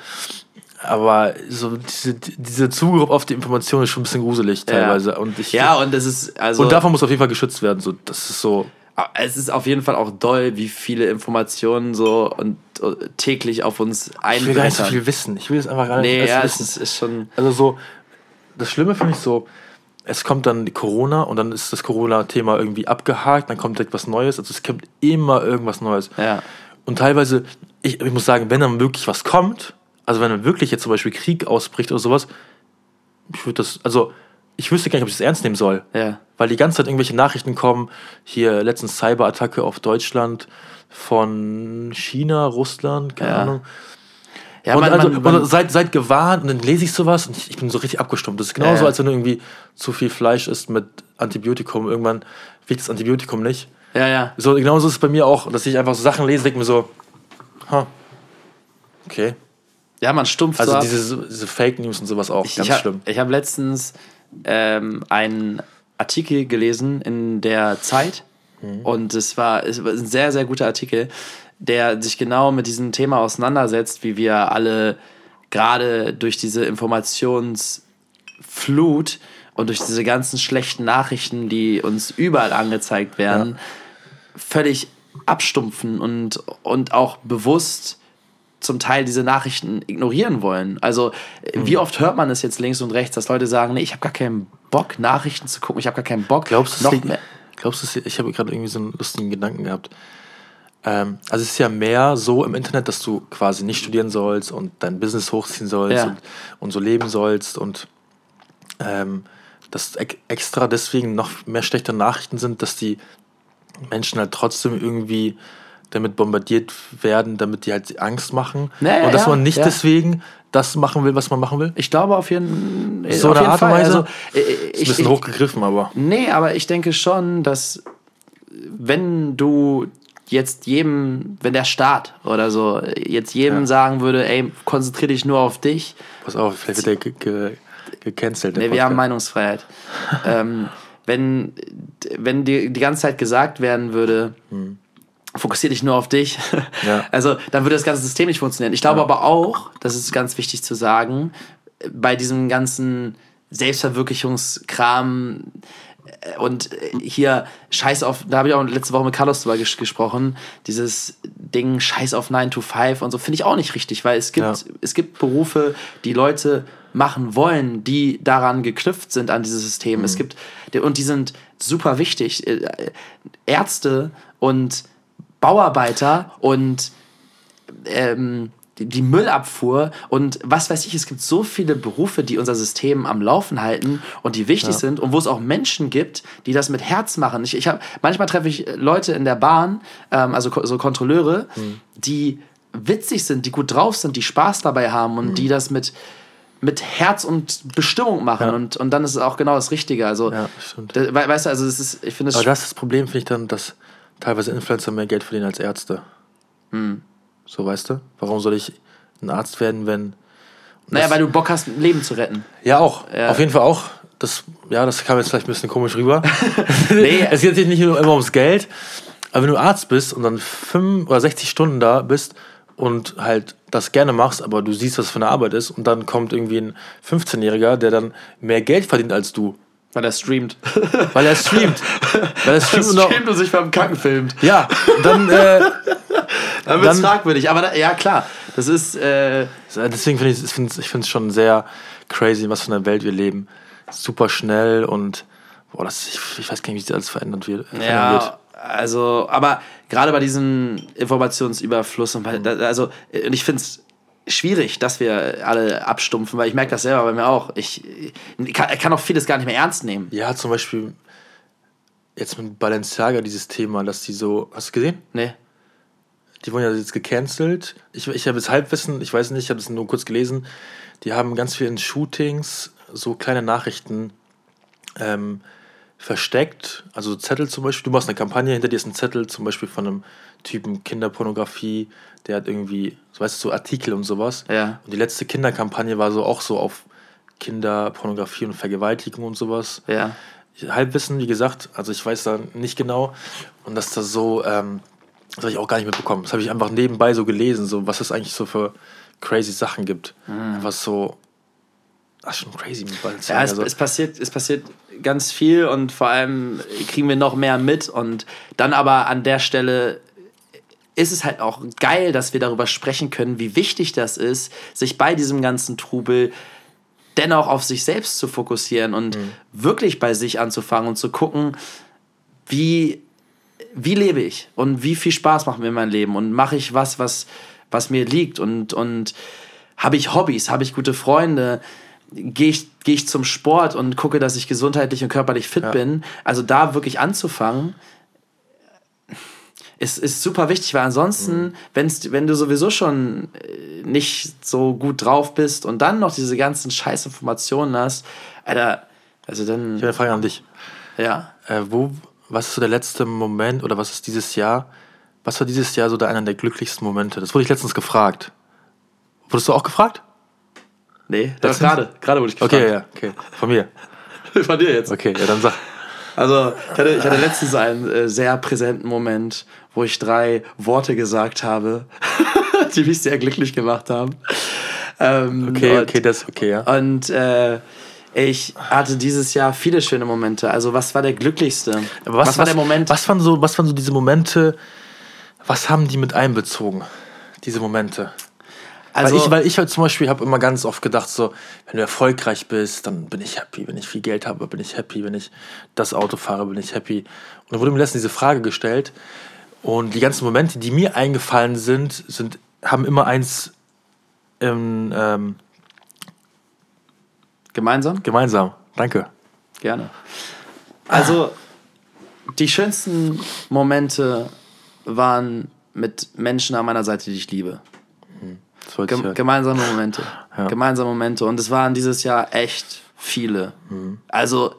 Aber so diese, diese Zugriff auf die Information ist schon ein bisschen gruselig teilweise. Und, ich, Ja, und es ist also und davon muss auf jeden Fall geschützt werden. So, das ist so. es ist auf jeden Fall auch doll, wie viele Informationen so und äh, täglich auf uns Ich will gar nicht so einbrechen. viel wissen. Ich will es einfach gar nicht Nee, ja, es wissen. ist, ist schon. Also so, das Schlimme finde ich so, es kommt dann die Corona und dann ist das Corona-Thema irgendwie abgehakt, dann kommt direkt was Neues. Also es kommt immer irgendwas Neues. Ja. Und teilweise, ich, ich muss sagen, wenn dann wirklich was kommt, also wenn dann wirklich jetzt zum Beispiel Krieg ausbricht oder sowas, ich würde das, also ich wüsste gar nicht, ob ich das ernst nehmen soll. Ja. Weil die ganze Zeit irgendwelche Nachrichten kommen, hier letztens Cyberattacke auf Deutschland von China, Russland, keine Ja. Ahnung. Ja, und man, also, man, man, und seid, seid gewarnt und dann lese ich sowas und ich, ich bin so richtig abgestumpft. Das ist genauso, Ja. als wenn du irgendwie zu viel Fleisch isst mit Antibiotikum. Irgendwann wirkt das Antibiotikum nicht. ja, ja. So, genauso ist es bei mir auch, dass ich einfach so Sachen lese, denke mir so, ha, okay. Ja, man stumpft Also so diese, diese Fake News und sowas auch, Ich, ganz ich hab, schlimm. Ich habe letztens ähm, einen Artikel gelesen in der Zeit Mhm. und es war, es war ein sehr, sehr guter Artikel, der sich genau mit diesem Thema auseinandersetzt, wie wir alle gerade durch diese Informationsflut und durch diese ganzen schlechten Nachrichten, die uns überall angezeigt werden, völlig abstumpfen und, und auch bewusst zum Teil diese Nachrichten ignorieren wollen. Also, äh, wie oft hört man es jetzt links und rechts, dass Leute sagen, nee, ich habe gar keinen Bock, Nachrichten zu gucken, ich habe gar keinen Bock, Glaubst du, glaubst du, es- ich habe gerade irgendwie so einen lustigen Gedanken gehabt. Ähm, also es ist ja mehr so im Internet, dass du quasi nicht studieren sollst und dein Business hochziehen sollst Ja. und, und so leben sollst und ähm, dass ex- extra deswegen noch mehr schlechte Nachrichten sind, dass die Menschen halt trotzdem irgendwie damit bombardiert werden, damit die halt Angst machen Ja, ja, und dass ja, man nicht ja. deswegen das machen will, was man machen will. Ich glaube auf jeden, So auf eine jeden Art Fall. Weise? Also, äh, Ist ein ich, bisschen ich, hochgegriffen, aber Nee, aber ich denke schon, dass wenn du jetzt jedem, wenn der Staat oder so jetzt jedem Ja. sagen würde, ey, konzentriere dich nur auf dich, pass auf, vielleicht wird der ge ge gecancelt. Nee, wir haben. Meinungsfreiheit. ähm, wenn, wenn dir die ganze Zeit gesagt werden würde, fokussier dich nur auf dich. Ja. also dann würde das ganze System nicht funktionieren. Ich glaube aber auch, das ist ganz wichtig zu sagen, bei diesem ganzen Selbstverwirklichungskram äh, und äh, hier Scheiß auf, da habe ich auch letzte Woche mit Carlos drüber ges gesprochen, dieses Ding Scheiß auf 9 to 5 und so finde ich auch nicht richtig, weil es gibt, Ja. es gibt Berufe, die Leute machen wollen, die daran geknüpft sind an dieses System. Es gibt und die sind super wichtig. Äh, Ärzte und Bauarbeiter und ähm, die- Müllabfuhr und was weiß ich, es gibt so viele Berufe, die unser System am Laufen halten und die wichtig sind und wo es auch Menschen gibt, die das mit Herz machen. Ich, ich hab, manchmal treffe ich Leute in der Bahn, ähm, also so Kontrolleure, die witzig sind, die gut drauf sind, die Spaß dabei haben und die das mit, mit Herz und Bestimmung machen Ja. und, und dann ist es auch genau das Richtige. Also, Ja, stimmt. weißt du, also es ist, ich finde es Aber das ist das Problem, finde ich dann, dass teilweise Influencer mehr Geld verdienen als Ärzte. Hm. So, weißt du? Warum soll ich ein Arzt werden, wenn. naja, weil du Bock hast, ein Leben zu retten. Ja, auch. Ja. Auf jeden Fall auch. Das, ja, das kam jetzt vielleicht ein bisschen komisch rüber. Nee. es geht jetzt nicht nur immer ums Geld. Aber wenn du Arzt bist und dann 5 oder 60 Stunden da bist und halt das gerne machst, aber du siehst, was für eine Arbeit ist, und dann kommt irgendwie ein 15-Jähriger, der dann mehr Geld verdient als du. Weil er streamt. Weil er streamt. weil er streamt und, auch, und sich beim Kacken filmt. Ja, dann. Äh, Dann wird es fragwürdig. Aber da, ja, klar. Das ist. Äh, Deswegen finde ich es ich schon sehr crazy, in was für einer Welt wir leben. Super schnell und boah, das, ich, ich weiß gar nicht, wie sich alles verändert wird. ja, also. Aber gerade bei diesem Informationsüberfluss und bei, also und ich finde es schwierig, dass wir alle abstumpfen, weil ich merke das selber bei mir auch. Ich, ich kann, ich kann auch vieles gar nicht mehr ernst nehmen. Ja, zum Beispiel jetzt mit Balenciaga dieses Thema, dass die so. Hast du gesehen? Nee. Die wurden ja jetzt gecancelt. Ich, ich habe jetzt Halbwissen, ich weiß nicht, ich habe es nur kurz gelesen. Die haben ganz viel in Shootings so kleine Nachrichten ähm, versteckt. Also Zettel zum Beispiel. Du machst eine Kampagne, hinter dir ist ein Zettel zum Beispiel von einem Typen Kinderpornografie, der hat irgendwie, so weißt du, so Artikel und sowas. Ja. Und die letzte Kinderkampagne war so auch so auf Kinderpornografie und Vergewaltigung und sowas. Ja. Halbwissen, wie gesagt, also ich weiß da nicht genau. Und dass das so, ähm, das habe ich auch gar nicht mitbekommen. Das habe ich einfach nebenbei so gelesen, so was es eigentlich so für crazy Sachen gibt. Mhm. Einfach so, das ist schon crazy mit Ja, Balenciaga. es, also, es, passiert, es passiert ganz viel und vor allem kriegen wir noch mehr mit. Und dann aber an der Stelle ist es halt auch geil, dass wir darüber sprechen können, wie wichtig das ist, sich bei diesem ganzen Trubel dennoch auf sich selbst zu fokussieren und wirklich bei sich anzufangen und zu gucken, wie, wie lebe ich und wie viel Spaß macht mir mein Leben und mache ich was, was, was mir liegt und, und habe ich Hobbys, habe ich gute Freunde, gehe ich, geh ich zum Sport und gucke, dass ich gesundheitlich und körperlich fit Ja. bin. Also da wirklich anzufangen, ist, ist super wichtig, weil ansonsten, wenn's, wenn du sowieso schon äh, nicht so gut drauf bist und dann noch diese ganzen scheiß Informationen hast, Alter, also ich dann, habe eine Frage an dich. ja. Äh, wo, was ist so der letzte Moment oder was ist dieses Jahr, was war dieses Jahr so der, einer der glücklichsten Momente? Das wurde ich letztens gefragt. Wurdest du auch gefragt? Nee, das gerade, gerade wurde ich gefragt. Okay, ja, okay. Von mir. Von dir jetzt. Okay, ja, dann sag. Also, ich hatte, ich hatte letztens einen äh, sehr präsenten Moment, wo ich drei Worte gesagt habe, die mich sehr glücklich gemacht haben. Ähm, Okay, und, okay, das okay, ja. Und äh, ich hatte dieses Jahr viele schöne Momente. Also, was war der glücklichste? Aber was, war der Moment? Was waren, so, was waren so diese Momente, was haben die mit einbezogen? Diese Momente. Also, weil ich, weil ich halt zum Beispiel habe immer ganz oft gedacht, so, wenn du erfolgreich bist, dann bin ich happy. Wenn ich viel Geld habe, bin ich happy. Wenn ich das Auto fahre, bin ich happy. Und dann wurde mir letztens diese Frage gestellt. Und die ganzen Momente, die mir eingefallen sind, sind haben immer eins ähm, ähm, gemeinsam? gemeinsam. Danke. Gerne. Also, die schönsten Momente waren mit Menschen an meiner Seite, die ich liebe. Gem halt. gemeinsame Momente. Ja. Gemeinsame Momente. Und es waren dieses Jahr echt viele. Mhm. Also,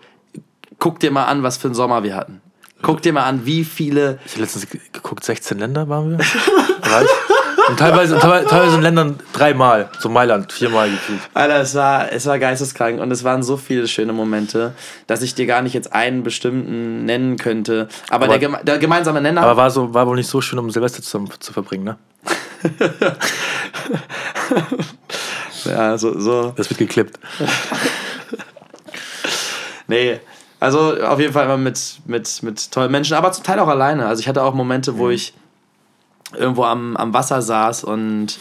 guck dir mal an, was für einen Sommer wir hatten. Guck dir mal an, wie viele. Ich habe letztens ge- geguckt, 16 Länder waren wir. Und teilweise, teilweise in Ländern dreimal. So Mailand, viermal gefühlt. Alter, es war, es war geisteskrank und es waren so viele schöne Momente, dass ich dir gar nicht jetzt einen bestimmten nennen könnte. Aber, Aber- der, der gemeinsame Nenner. Aber war, so, war wohl nicht so schön, um Silvester zusammen zu verbringen, ne? Ja, so, so. Das wird geklippt. Nee, also auf jeden Fall immer mit, mit, mit tollen Menschen, aber zum Teil auch alleine. Also ich hatte auch Momente, wo ich irgendwo am, am Wasser saß und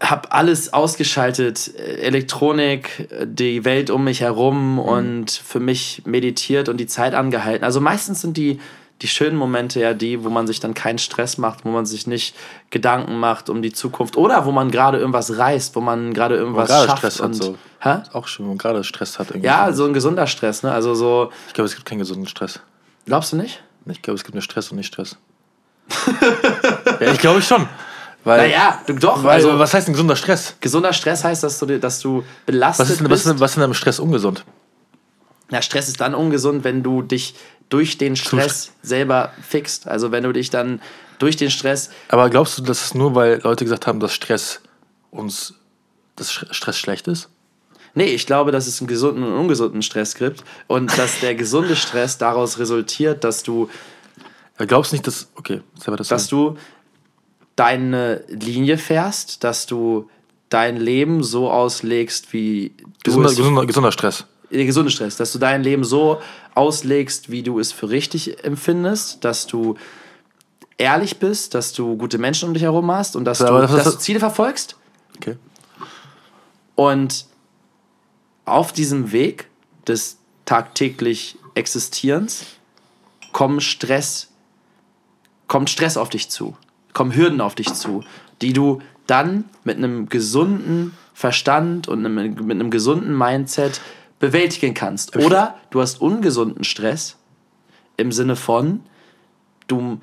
habe alles ausgeschaltet, Elektronik, die Welt um mich herum und für mich meditiert und die Zeit angehalten. Also meistens sind die, die schönen Momente ja die, wo man sich dann keinen Stress macht, wo man sich nicht Gedanken macht um die Zukunft oder wo man gerade irgendwas reißt, wo man gerade irgendwas gerade schafft. Stress hat, und, so. Hä? Ist auch schön, wenn man gerade Stress hat. Irgendwie. Ja, so ein gesunder Stress, ne? Also so, Ich glaube, es gibt keinen gesunden Stress. glaubst du nicht? Ich glaube, es gibt nur Stress und nicht Stress. ja, ich glaube schon. Weil, Naja, doch. weil, also was heißt ein gesunder Stress? gesunder Stress heißt, dass du, dass du belastet Was ist, denn- was, bist. ist, denn- was ist denn am Stress ungesund? Ja, Stress ist dann ungesund, wenn du dich durch den Stress selber fixt. Also wenn du dich dann durch den Stress. Aber glaubst du, dass es nur, weil Leute gesagt haben, dass Stress uns, dass Stress schlecht ist? Nee, ich glaube, dass es einen gesunden und ungesunden Stress gibt und dass der gesunde Stress daraus resultiert, dass du, Aber glaubst du nicht, dass, okay, selber das dass du deine Linie fährst, dass du dein Leben so auslegst, wie du gesunder, es gesunder, gesunder Stress. Der gesunde Stress, dass du dein Leben so auslegst, wie du es für richtig empfindest, dass du ehrlich bist, dass du gute Menschen um dich herum hast und dass, du, das dass du Ziele verfolgst. Okay. Und auf diesem Weg des tagtäglich Existierens kommen Stress kommt Stress auf dich zu, kommen Hürden auf dich zu, die du dann mit einem gesunden Verstand und einem, mit einem gesunden Mindset bewältigen kannst. Oder du hast ungesunden Stress im Sinne von, du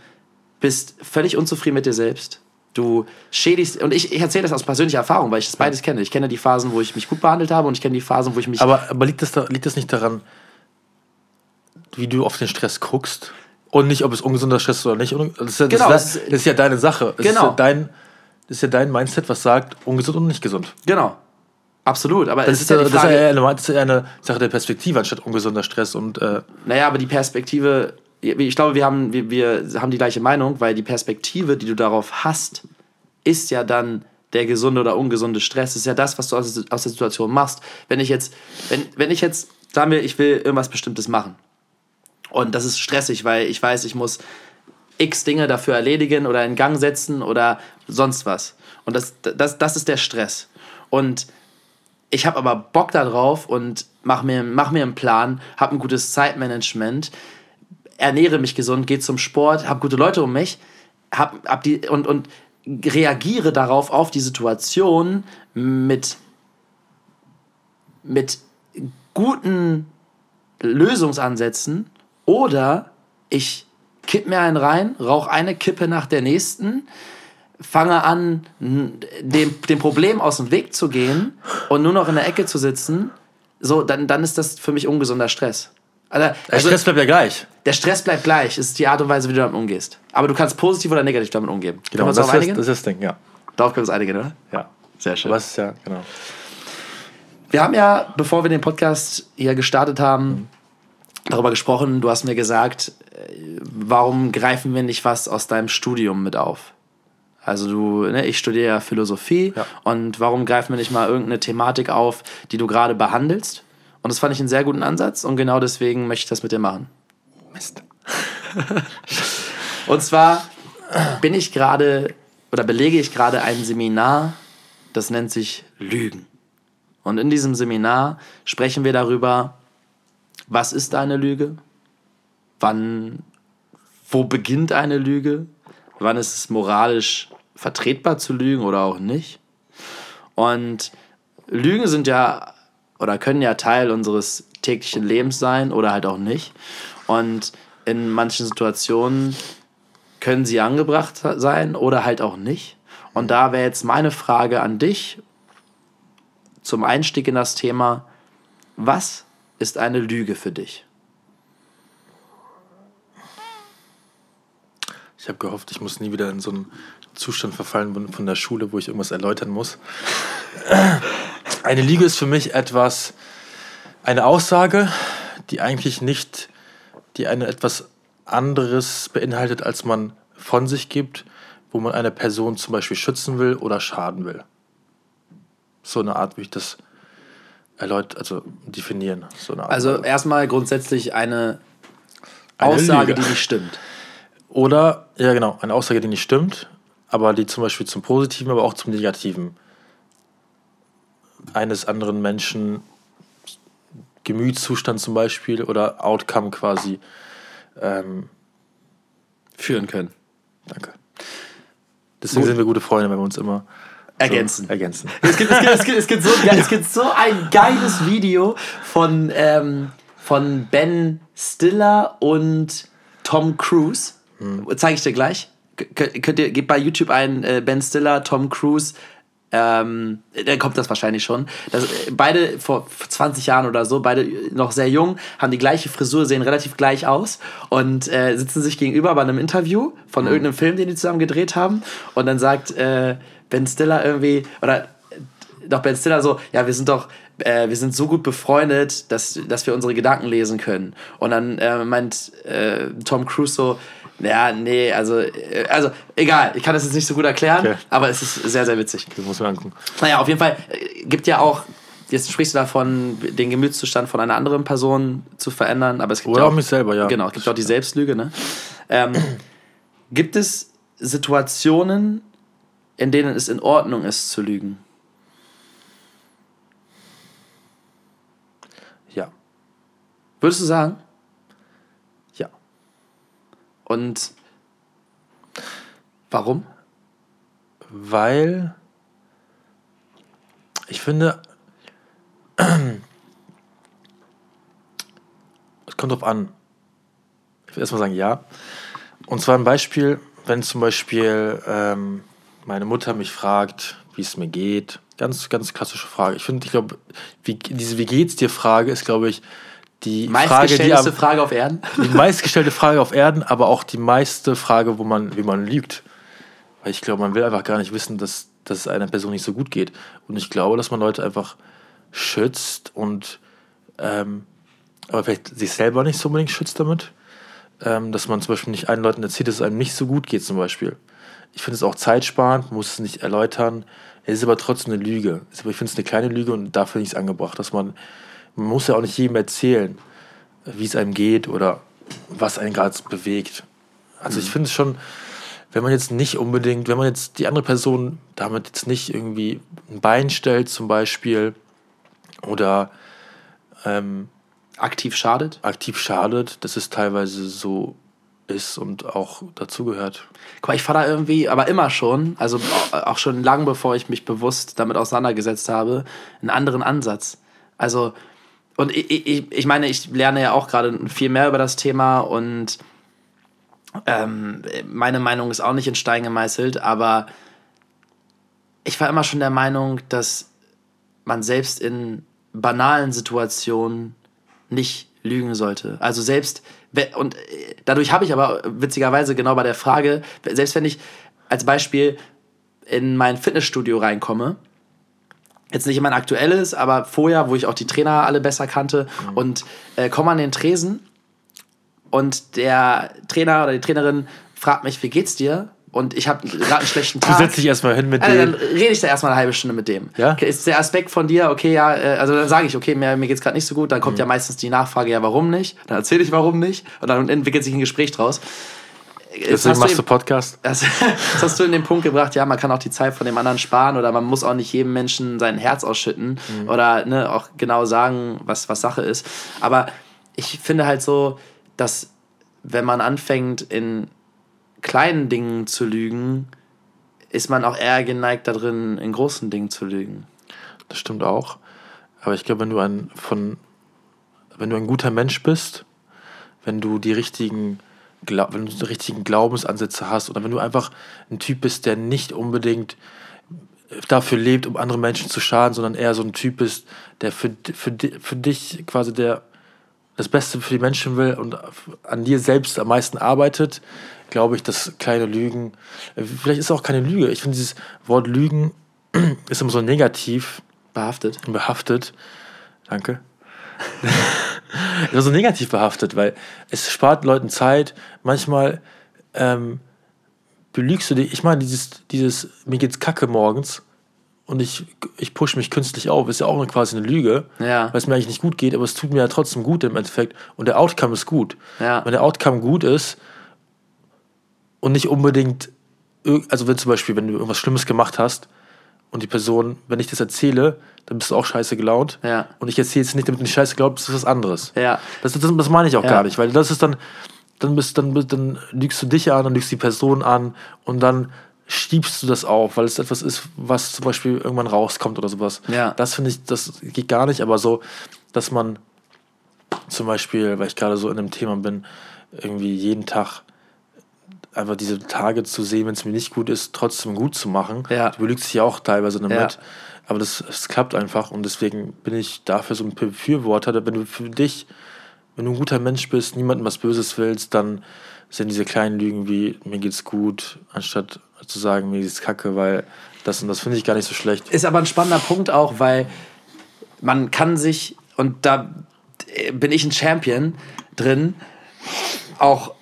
bist völlig unzufrieden mit dir selbst. Du schädigst, und ich, ich erzähle das aus persönlicher Erfahrung, weil ich das beides kenne. Ich kenne die Phasen, wo ich mich gut behandelt habe und ich kenne die Phasen, wo ich mich. Aber, aber liegt, das da, liegt das nicht daran, wie du auf den Stress guckst? Und nicht, ob es ungesunder Stress ist oder nicht. Das ist ja, Genau, das, das ist ja deine Sache. Das Genau. Ist ja dein, das ist ja dein Mindset, was sagt, ungesund und nicht gesund. genau. Absolut. Aber Das es ist, ja das ist ja eine, das ist eine Sache der Perspektive anstatt ungesunder Stress. Und äh, Naja, aber die Perspektive, ich glaube, wir haben, wir, wir haben die gleiche Meinung, weil die Perspektive, die du darauf hast, ist ja dann der gesunde oder ungesunde Stress. Das ist ja das, was du aus, aus der Situation machst. Wenn ich jetzt, wenn, wenn ich jetzt, sagen wir, ich will irgendwas Bestimmtes machen. Und das ist stressig, weil ich weiß, ich muss x Dinge dafür erledigen oder in Gang setzen oder sonst was. Und das, das, das ist der Stress. Und ich habe aber Bock darauf und mach mir, mach mir einen Plan, habe ein gutes Zeitmanagement, ernähre mich gesund, gehe zum Sport, habe gute Leute um mich hab, hab die, und, und reagiere darauf, auf die Situation mit, mit guten Lösungsansätzen oder ich kipp mir einen rein, rauche eine Kippe nach der nächsten, fange an, dem, dem Problem aus dem Weg zu gehen und nur noch in der Ecke zu sitzen, so, dann, dann ist das für mich ungesunder Stress. Also, der Stress bleibt ja gleich. der Stress bleibt gleich, ist die Art und Weise, wie du damit umgehst. Aber du kannst positiv oder negativ damit umgehen. Uns das, ist, einigen? das ist das Ding, ja. Darauf können wir uns einigen, oder? ja. Sehr schön. Es ist ja, genau. Wir haben ja, bevor wir den Podcast hier gestartet haben, darüber gesprochen. Du hast mir gesagt, äh, warum greifen wir nicht was aus deinem Studium mit auf? Also du, ne, ich studiere ja Philosophie Ja. und warum greifen wir nicht mal irgendeine Thematik auf, die du gerade behandelst? Und das fand ich einen sehr guten Ansatz und genau deswegen möchte ich das mit dir machen. Mist. Und zwar bin ich gerade oder belege ich gerade ein Seminar, das nennt sich Lügen. Und in diesem Seminar sprechen wir darüber, was ist eine Lüge? Wann, wo beginnt eine Lüge? Wann ist es moralisch vertretbar zu lügen oder auch nicht? Und Lügen sind ja oder können ja Teil unseres täglichen Lebens sein oder halt auch nicht. Und in manchen Situationen können sie angebracht sein oder halt auch nicht. Und da wäre jetzt meine Frage an dich zum Einstieg in das Thema, was ist eine Lüge für dich? Ich habe gehofft, ich muss nie wieder in so einen Zustand verfallen von- der Schule, wo ich irgendwas erläutern muss. Eine Lüge ist für mich etwas, eine Aussage, die eigentlich nicht, die eine etwas anderes beinhaltet, als man von sich gibt, wo man eine Person zum Beispiel schützen will oder schaden will. So eine Art, wie ich das erläutern, also definieren. So eine Art Also erstmal grundsätzlich eine, Eine Aussage, Lüge. die nicht stimmt. Oder, ja genau, eine Aussage, die nicht stimmt, aber die zum Beispiel zum Positiven, aber auch zum Negativen eines anderen Menschen, Gemütszustand zum Beispiel oder Outcome quasi. Ähm, Führen können. danke. Deswegen Gut. sind wir gute Freunde, wenn wir uns immer so Ergänzen. ergänzen. Es gibt, es, gibt, es, gibt, es, gibt so, es gibt so ein geiles Video von, ähm, von Ben Stiller und Tom Cruise. Zeige ich dir gleich. Könnt ihr, gebt bei YouTube ein äh, Ben Stiller, Tom Cruise. Ähm, dann kommt das wahrscheinlich schon. Das, äh, beide vor 20 Jahren oder so, beide noch sehr jung, haben die gleiche Frisur, sehen relativ gleich aus und äh, sitzen sich gegenüber bei einem Interview von irgendeinem Film, den die zusammen gedreht haben. Und dann sagt äh, Ben Stiller irgendwie, oder äh, doch Ben Stiller so, ja, wir sind doch, äh, wir sind so gut befreundet, dass, dass wir unsere Gedanken lesen können. Und dann äh, meint äh, Tom Cruise so, ja, nee, also, äh, also egal, ich kann das jetzt nicht so gut erklären, Okay. aber es ist sehr, sehr witzig. Das muss man angucken. Naja, auf jeden Fall äh, gibt ja auch, jetzt sprichst du davon, den Gemütszustand von einer anderen Person zu verändern, aber es gibt Oder ja auch mich selber, ja. Genau, es gibt auch die Selbstlüge, ne? Ähm, gibt es Situationen, in denen es in Ordnung ist zu lügen? Ja. Würdest du sagen? Und Warum? Weil ich finde, es kommt drauf an. Ich will erstmal sagen, ja. Und zwar ein Beispiel, wenn zum Beispiel ähm, meine Mutter mich fragt, wie es mir geht. Ganz, ganz klassische Frage. Ich finde, ich glaube, wie, diese Wie geht's dir Frage ist, glaube ich, die Frage, die am, Frage auf Erden. Die meistgestellte Frage auf Erden, aber auch die meiste Frage, wo man, wie man lügt. Weil ich glaube, man will einfach gar nicht wissen, dass, dass es einer Person nicht so gut geht. Und ich glaube, dass man Leute einfach schützt und ähm, aber vielleicht sich selber nicht so unbedingt schützt damit. Ähm, dass man zum Beispiel nicht allen Leuten erzählt, dass es einem nicht so gut geht, zum Beispiel. Ich finde es auch zeitsparend, muss es nicht erläutern. Es ist aber trotzdem eine Lüge. Ich finde es eine kleine Lüge und da finde ich es angebracht, dass man, man muss ja auch nicht jedem erzählen, wie es einem geht oder was einen gerade bewegt. Also mhm. ich finde es schon, wenn man jetzt nicht unbedingt, wenn man jetzt die andere Person damit jetzt nicht irgendwie ein Bein stellt zum Beispiel oder ähm, aktiv schadet? Aktiv schadet, dass es teilweise so ist und auch dazugehört. Guck mal, ich fahre da irgendwie, aber immer schon, also auch schon lang bevor ich mich bewusst damit auseinandergesetzt habe, einen anderen Ansatz. Also, und ich, ich, ich meine, ich lerne ja auch gerade viel mehr über das Thema und ähm, meine Meinung ist auch nicht in Stein gemeißelt, aber ich war immer schon der Meinung, dass man selbst in banalen Situationen nicht lügen sollte. Also selbst, und äh, dadurch habe ich aber witzigerweise genau bei der Frage, selbst wenn ich als Beispiel in mein Fitnessstudio reinkomme, jetzt nicht in mein aktuelles, aber vorher, wo ich auch die Trainer alle besser kannte mhm. und äh, komme an den Tresen und der Trainer oder die Trainerin fragt mich, wie geht's dir? und ich habe gerade einen schlechten Tag. Du setzt dich erstmal hin mit also, dem. Dann rede ich da erstmal eine halbe Stunde mit dem. Ja? Ist der Aspekt von dir, okay, ja, äh, also dann sage ich, okay, mir, mir geht es gerade nicht so gut, dann kommt mhm. ja meistens die Nachfrage, ja, warum nicht? Dann erzähle ich, warum nicht und dann entwickelt sich ein Gespräch draus. Deswegen machst du, Podcast. Das, das, hast du in den Punkt gebracht, ja, man kann auch die Zeit von dem anderen sparen oder man muss auch nicht jedem Menschen sein Herz ausschütten mhm. oder ne, auch genau sagen, was, was Sache ist. Aber ich finde halt so, dass wenn man anfängt, in kleinen Dingen zu lügen, ist man auch eher geneigt darin, in großen Dingen zu lügen. Das stimmt auch. Aber ich glaube, wenn du ein von wenn du ein guter Mensch bist, wenn du die richtigen wenn du die richtigen Glaubensansätze hast oder wenn du einfach ein Typ bist, der nicht unbedingt dafür lebt, um andere Menschen zu schaden, sondern eher so ein Typ bist, der für, für, für dich quasi der das Beste für die Menschen will und an dir selbst am meisten arbeitet, glaube ich, dass kleine Lügen, vielleicht ist es auch keine Lüge. Ich finde dieses Wort Lügen ist immer so negativ. Behaftet. Behaftet. Danke. immer so negativ behaftet, weil es spart Leuten Zeit. Manchmal ähm, belügst du dich. Ich meine, dieses, dieses, mir geht's kacke morgens und ich, ich push mich künstlich auf, ist ja auch quasi eine Lüge, ja. weil es mir eigentlich nicht gut geht, aber es tut mir ja trotzdem gut im Endeffekt und der Outcome ist gut. Ja. Wenn der Outcome gut ist, und nicht unbedingt, also wenn zum Beispiel, wenn du irgendwas Schlimmes gemacht hast und die Person, wenn ich das erzähle, dann bist du auch scheiße gelaunt. Ja. Und ich erzähle es nicht, damit du nicht scheiße gelaunt bist, das ist was anderes. Ja. Das, das, das meine ich auch ja. gar nicht, weil das ist dann, dann, bist, dann, dann lügst du dich an, dann lügst die Person an und dann schiebst du das auf, weil es etwas ist, was zum Beispiel irgendwann rauskommt oder sowas. Ja. Das finde ich, das geht gar nicht, aber so, dass man zum Beispiel, weil ich gerade so in dem Thema bin, irgendwie jeden Tag einfach diese Tage zu sehen, wenn es mir nicht gut ist, trotzdem gut zu machen. Ja. Du belügst dich ja auch teilweise damit. Ja. Aber das, das klappt einfach und deswegen bin ich dafür so ein Befürworter. Wenn du für dich, wenn du ein guter Mensch bist, niemandem was Böses willst, dann sind diese kleinen Lügen wie mir geht's gut, anstatt zu sagen, mir geht's kacke, weil das und das finde ich gar nicht so schlecht. Ist aber ein spannender Punkt auch, weil man kann sich, und da bin ich ein Champion drin, auch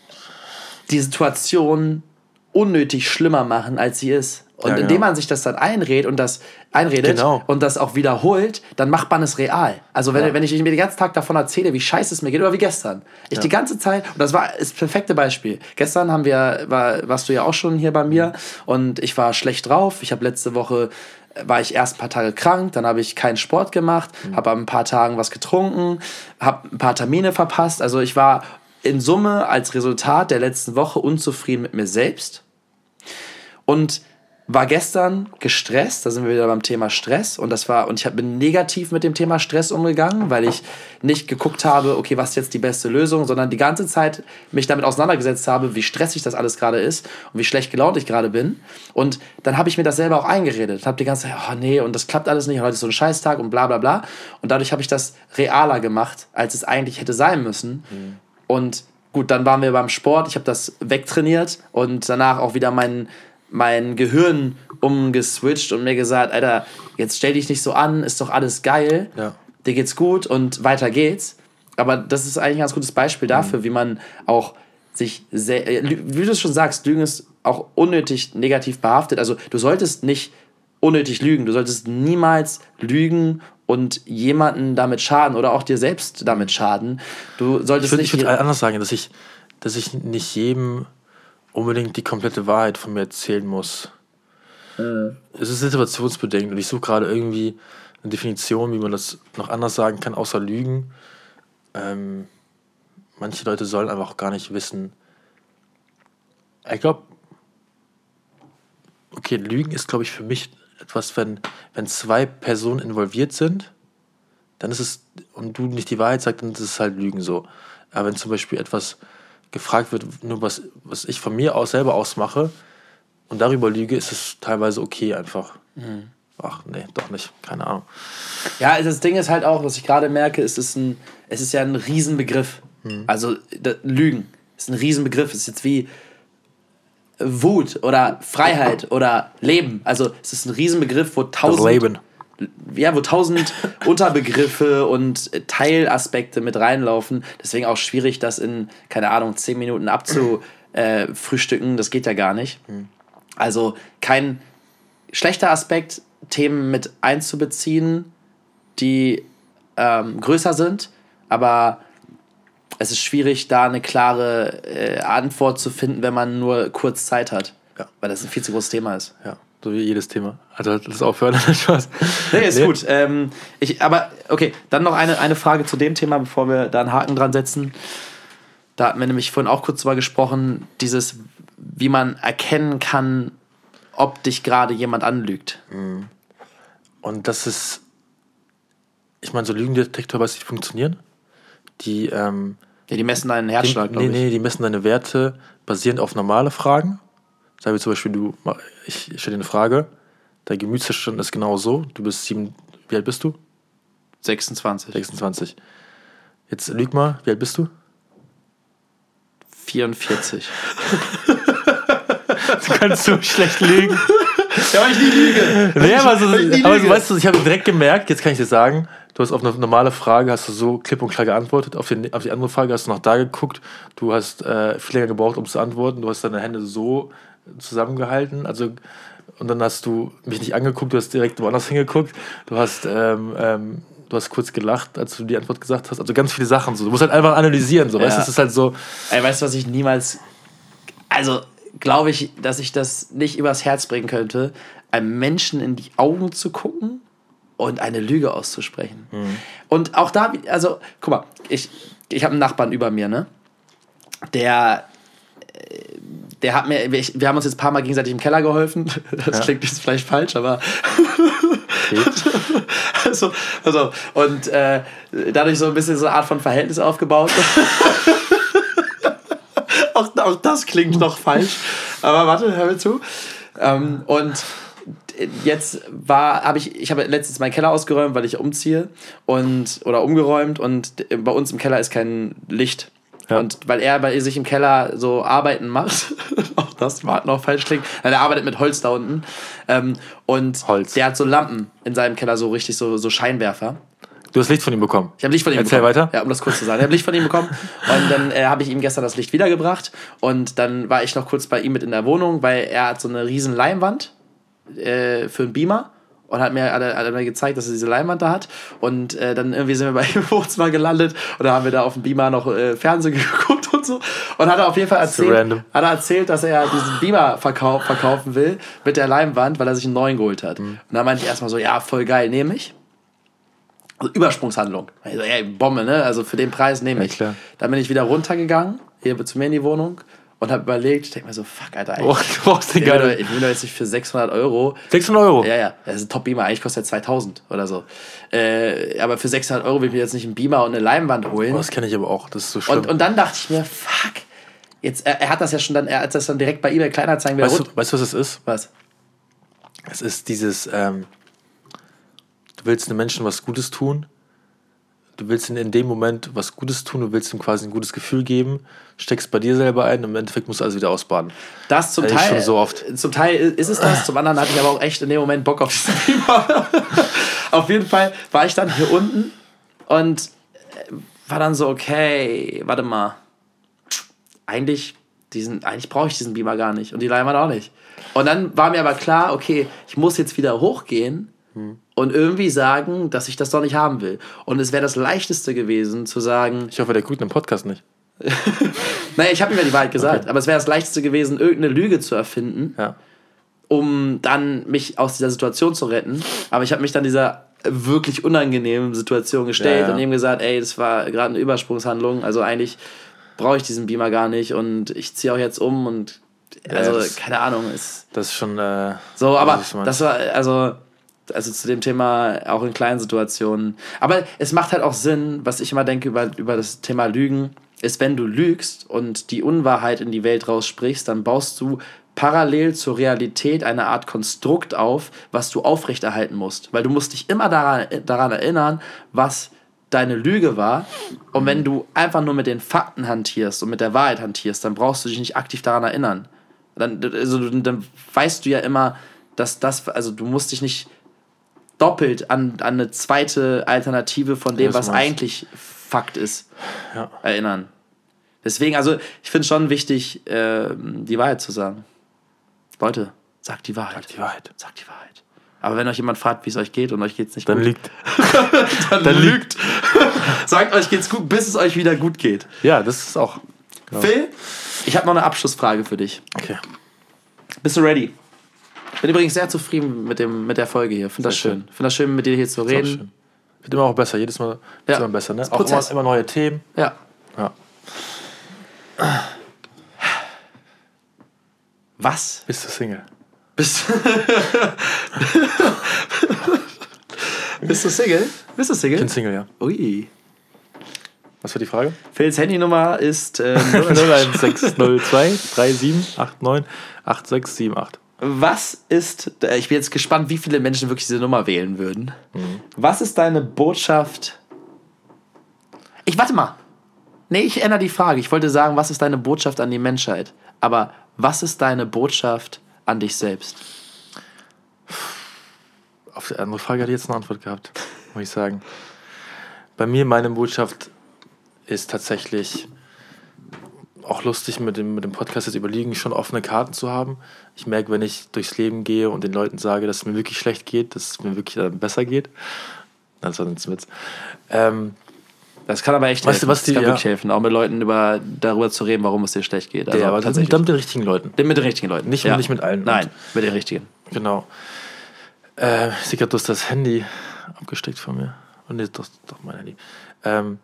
die Situation unnötig schlimmer machen, als sie ist. Und ja, genau. indem man sich das dann einredet und das einredet genau. und das auch wiederholt, dann macht man es real. Also wenn, ja. wenn ich mir den ganzen Tag davon erzähle, wie scheiße es mir geht, oder wie gestern. Ich ja. die ganze Zeit, und das war das perfekte Beispiel. Gestern haben wir, war, warst du ja auch schon hier bei mir und ich war schlecht drauf. Ich habe letzte Woche war ich erst ein paar Tage krank, dann habe ich keinen Sport gemacht, mhm. habe ein paar Tagen was getrunken, habe ein paar Termine verpasst. Also ich war in Summe als Resultat der letzten Woche unzufrieden mit mir selbst. und war gestern gestresst, da sind wir wieder beim Thema Stress und das war und ich bin negativ mit dem Thema Stress umgegangen, weil ich nicht geguckt habe, okay, was ist jetzt die beste Lösung, sondern die ganze Zeit mich damit auseinandergesetzt habe, wie stressig das alles gerade ist und wie schlecht gelaunt ich gerade bin und dann habe ich mir das selber auch eingeredet habe die ganze Zeit, oh nee, und das klappt alles nicht, heute ist so ein Scheißtag und bla bla bla und dadurch habe ich das realer gemacht, als es eigentlich hätte sein müssen mhm. Und gut, dann waren wir beim Sport, ich habe das wegtrainiert und danach auch wieder meinen mein Gehirn umgeswitcht und mir gesagt, Alter, jetzt stell dich nicht so an, ist doch alles geil, ja. dir geht's gut und weiter geht's. Aber das ist eigentlich ein ganz gutes Beispiel dafür, mhm. wie man auch sich sehr, wie du es schon sagst, Lügen ist auch unnötig negativ behaftet. Also du solltest nicht unnötig lügen, du solltest niemals lügen und jemanden damit schaden oder auch dir selbst damit schaden. Du solltest ich würde würd anders sagen, dass ich, dass ich nicht jedem unbedingt die komplette Wahrheit von mir erzählen muss. Mhm. Es ist situationsbedingt und ich suche gerade irgendwie eine Definition, wie man das noch anders sagen kann, außer Lügen. Ähm, manche Leute sollen einfach auch gar nicht wissen. Ich glaube, okay, Lügen ist, glaube ich, für mich etwas, wenn, wenn zwei Personen involviert sind, dann ist es, und du nicht die Wahrheit sagst, dann ist es halt Lügen so. Aber wenn zum Beispiel etwas gefragt wird, nur was, was ich von mir aus selber ausmache und darüber lüge, ist es teilweise okay einfach. Mhm. Ach nee, doch nicht. Keine Ahnung. Ja, das Ding ist halt auch, was ich gerade merke, es ist, ein, es ist ja ein Riesenbegriff. Mhm. Also Lügen ist ein Riesenbegriff. Es ist jetzt wie Wut oder Freiheit oder Leben. Also es ist ein Riesenbegriff, wo tausend... Ja, wo tausend Unterbegriffe und Teilaspekte mit reinlaufen. Deswegen auch schwierig, das in, keine Ahnung, zehn Minuten abzufrühstücken. Das geht ja gar nicht. Hm. Also kein schlechter Aspekt, Themen mit einzubeziehen, die ähm, größer sind, aber es ist schwierig, da eine klare äh, Antwort zu finden, wenn man nur kurz Zeit hat. Ja. Weil das ein viel zu großes Thema ist. Ja. So wie jedes Thema. Also das ist aufhören, Spaß. Nee, ist nee. gut. Ähm, ich, aber okay, dann noch eine, eine Frage zu dem Thema, bevor wir da einen Haken dran setzen. Da hatten wir nämlich vorhin auch kurz drüber gesprochen, dieses, wie man erkennen kann, ob dich gerade jemand anlügt. Mhm. Und das ist, ich meine, so Lügendetektor, was nicht funktionieren. Die, ähm, ja, die messen deinen Herzschlag, glaube ich. Nee, nee, die messen deine Werte basierend auf normale Fragen Sagen wir zum Beispiel, du, ich stelle dir eine Frage, dein Gemütszustand ist genau so, du bist sieben, wie alt bist du? 26. 26. Jetzt lüg mal, wie alt bist du? 44. du kannst so schlecht lügen. Ja, weil ich nie lüge. Nee, aber, so, aber du weißt, ich habe direkt gemerkt, jetzt kann ich dir sagen, du hast auf eine normale Frage, hast du so klipp und klar geantwortet, auf, den, auf die andere Frage hast du noch da geguckt, du hast äh, viel länger gebraucht, um zu antworten, du hast deine Hände so zusammengehalten. Also, und dann hast du mich nicht angeguckt, du hast direkt woanders hingeguckt. Du hast, ähm, ähm, du hast kurz gelacht, als du die Antwort gesagt hast. Also ganz viele Sachen. So. Du musst halt einfach analysieren. So. Ja. Weißt du, es ist halt so. Ey, weißt du, was ich niemals. Also, glaube ich, dass ich das nicht übers Herz bringen könnte, einem Menschen in die Augen zu gucken und eine Lüge auszusprechen. Mhm. Und auch da, also, guck mal, ich, ich habe einen Nachbarn über mir, ne? Der der hat mir, wir, wir haben uns jetzt ein paar Mal gegenseitig im Keller geholfen. Das ja. klingt jetzt vielleicht falsch, aber. also, also, und äh, dadurch so ein bisschen so eine Art von Verhältnis aufgebaut. auch, auch das klingt noch falsch. Aber warte, hör mir zu. Ähm, und jetzt war, habe ich, ich habe letztens meinen Keller ausgeräumt, weil ich umziehe und oder umgeräumt und bei uns im Keller ist kein Licht. Ja. Und weil er bei sich im Keller so Arbeiten macht, auch das war noch falsch klingt, weil er arbeitet mit Holz da unten. Ähm, und Holz. der hat so Lampen in seinem Keller, so richtig so, so Scheinwerfer. Du hast Licht von ihm bekommen. Ich habe Licht von ihm Erzähl bekommen. weiter. Ja, um das kurz zu sagen. Ich habe Licht von ihm bekommen. Und dann äh, habe ich ihm gestern das Licht wiedergebracht. Und dann war ich noch kurz bei ihm mit in der Wohnung, weil er hat so eine riesen Leinwand äh, für einen Beamer und hat mir, hat, hat mir gezeigt, dass er diese Leinwand da hat. Und äh, dann irgendwie sind wir bei ihm im Wohnzimmer gelandet und da haben wir da auf dem Beamer noch äh, Fernsehen geguckt und so. Und hat er auf jeden Fall erzählt, hat er erzählt, dass er diesen Beamer verkau verkaufen will mit der Leinwand, weil er sich einen neuen geholt hat. Mhm. Und dann meinte ich erstmal so, ja, voll geil, nehme ich. Also Übersprungshandlung. Also, ey, Bombe, ne? Also für den Preis nehme ich. Ja, dann bin ich wieder runtergegangen, hier zu mir in die Wohnung. Und habe überlegt, ich denke mir so, fuck, Alter, Oh, eigentlich, du brauchst den ich, will doch, geil. ich will doch jetzt nicht für 600 Euro 600 Euro. ja, ja, das ist ein Top-Beamer. Eigentlich kostet er 2000 oder so. Äh, aber für 600 Euro will ich mir jetzt nicht einen Beamer und eine Leinwand holen. Oh, das kenne ich aber auch. Das ist so schlimm. Und, und dann dachte ich mir, fuck. Jetzt, er, er hat das ja schon dann, er hat das dann direkt bei eBay Kleinanzeigen wieder weißt, rund- du, weißt du, was es ist? Was? Es ist dieses, ähm, du willst einem Menschen was Gutes tun, du willst ihm in dem Moment was Gutes tun, du willst ihm quasi ein gutes Gefühl geben, steckst bei dir selber ein und im Endeffekt musst du alles wieder ausbaden. Das zum Hatte Teil. schon so oft. Zum Teil ist es das, zum anderen hatte ich aber auch echt in dem Moment Bock auf diesen Beamer. auf jeden Fall war ich dann hier unten und äh, war dann so, okay, warte mal. Eigentlich, diesen, eigentlich brauche ich diesen Beamer gar nicht und die Leinwand auch nicht. Und dann war mir aber klar, okay, ich muss jetzt wieder hochgehen und irgendwie sagen, dass ich das doch nicht haben will. Und es wäre das Leichteste gewesen, zu sagen, Ich hoffe, der guckt den Podcast nicht. naja, ich habe ihm ja die Wahrheit gesagt, Okay. aber es wäre das Leichteste gewesen, irgendeine Lüge zu erfinden, Ja. um dann mich aus dieser Situation zu retten. Aber ich habe mich dann dieser wirklich unangenehmen Situation gestellt Ja, ja. und ihm gesagt, ey, das war gerade eine Übersprungshandlung. Also eigentlich brauche ich diesen Beamer gar nicht und ich ziehe auch jetzt um und also das- keine Ahnung ist Das ist schon. Äh, so, aber das war also also zu dem Thema auch in kleinen Situationen. Aber es macht halt auch Sinn, was ich immer denke über, über das Thema Lügen, ist, wenn du lügst und die Unwahrheit in die Welt raussprichst, dann baust du parallel zur Realität eine Art Konstrukt auf, was du aufrechterhalten musst. Weil du musst dich immer daran, daran erinnern, was deine Lüge war. Und wenn du einfach nur mit den Fakten hantierst und mit der Wahrheit hantierst, dann brauchst du dich nicht aktiv daran erinnern. Dann, also, dann weißt du ja immer, dass das, also du musst dich nicht doppelt an, an eine zweite Alternative von dem, Ja, was meinst. eigentlich Fakt ist, Ja. erinnern. Deswegen, also ich finde schon wichtig, ähm, die Wahrheit zu sagen. Leute, sagt die Wahrheit. die Wahrheit. Sagt die Wahrheit. Aber wenn euch jemand fragt, wie es euch geht und euch geht's nicht Dann gut, liegt. dann, dann lügt. sagt euch geht's gut, bis es euch wieder gut geht. Ja, das ist auch. Phil, ich habe noch eine Abschlussfrage für dich. Okay. Bist du ready? Bin übrigens sehr zufrieden mit, dem, mit der Folge hier. Finde das Sehr schön. Finde das schön, mit dir hier zu reden. schön. Wird immer auch besser. Jedes Mal Ja. wird immer besser. Ne? Das Auch immer, immer neue Themen. Ja. Ja. Was? Bist du Single? Bist, Bist du Single? Bist du Ich Single? bin Single, ja. Ui. Was war die Frage? Phils Handynummer ist äh, 01602 3789 8678. Was ist, äh, ich bin jetzt gespannt, wie viele Menschen wirklich diese Nummer wählen würden. Was ist deine Botschaft? Ich warte mal. Nee, ich ändere die Frage. Ich wollte sagen, was ist deine Botschaft an die Menschheit? Aber was ist deine Botschaft an dich selbst? Auf die andere Frage hatte ich jetzt eine Antwort gehabt, muss ich sagen. Bei mir, meine Botschaft ist tatsächlich auch lustig mit dem, mit dem Podcast jetzt überlegen, schon offene Karten zu haben. Ich merke, wenn ich durchs Leben gehe und den Leuten sage, dass es mir wirklich schlecht geht, dass es mir wirklich dann besser geht. Das war ein Witz. Ähm, Das kann aber echt Weißt helfen. was das die- kann ja. wirklich helfen, auch mit Leuten über, darüber zu reden, warum es dir schlecht geht. Also ja, aber tatsächlich. dann mit den richtigen Leuten. mit den richtigen Leuten. Nicht- nicht mit allen. Nein, mit den richtigen. Genau. Äh, ich sehe gerade, du hast das Handy abgesteckt von mir. Und nee, doch, doch mein Handy. Ähm,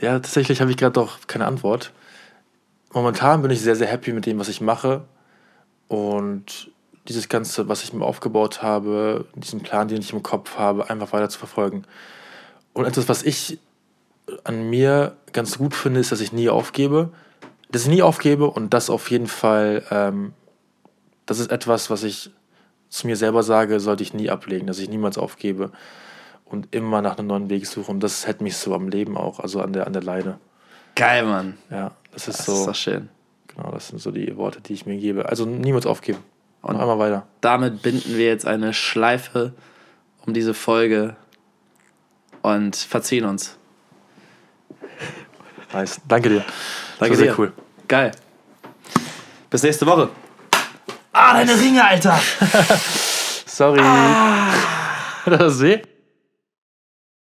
ja, tatsächlich habe ich gerade doch keine Antwort. Momentan bin ich sehr, sehr happy mit dem, was ich mache. Und dieses Ganze, was ich mir aufgebaut habe, diesen Plan, den ich im Kopf habe, einfach weiter zu verfolgen. Und etwas, was ich an mir ganz gut finde, ist, dass ich nie aufgebe. Dass ich nie aufgebe und das auf jeden Fall ähm, das ist etwas, was ich zu mir selber sage, sollte ich nie ablegen, dass ich niemals aufgebe und immer nach einem neuen Weg suche. Und das hält mich so am Leben auch, also an der, an der Leine. Geil, Mann. Ja, das ist Das so, ist doch schön. genau, das sind so die Worte, die ich mir gebe. Also niemals aufgeben. Und einmal weiter. Damit binden wir jetzt eine Schleife um diese Folge und verziehen uns. Nice. Danke dir. Danke das war dir. sehr cool. Geil. Bis nächste Woche. Ah, deine Ringe, Alter! Sorry. Das ist weh?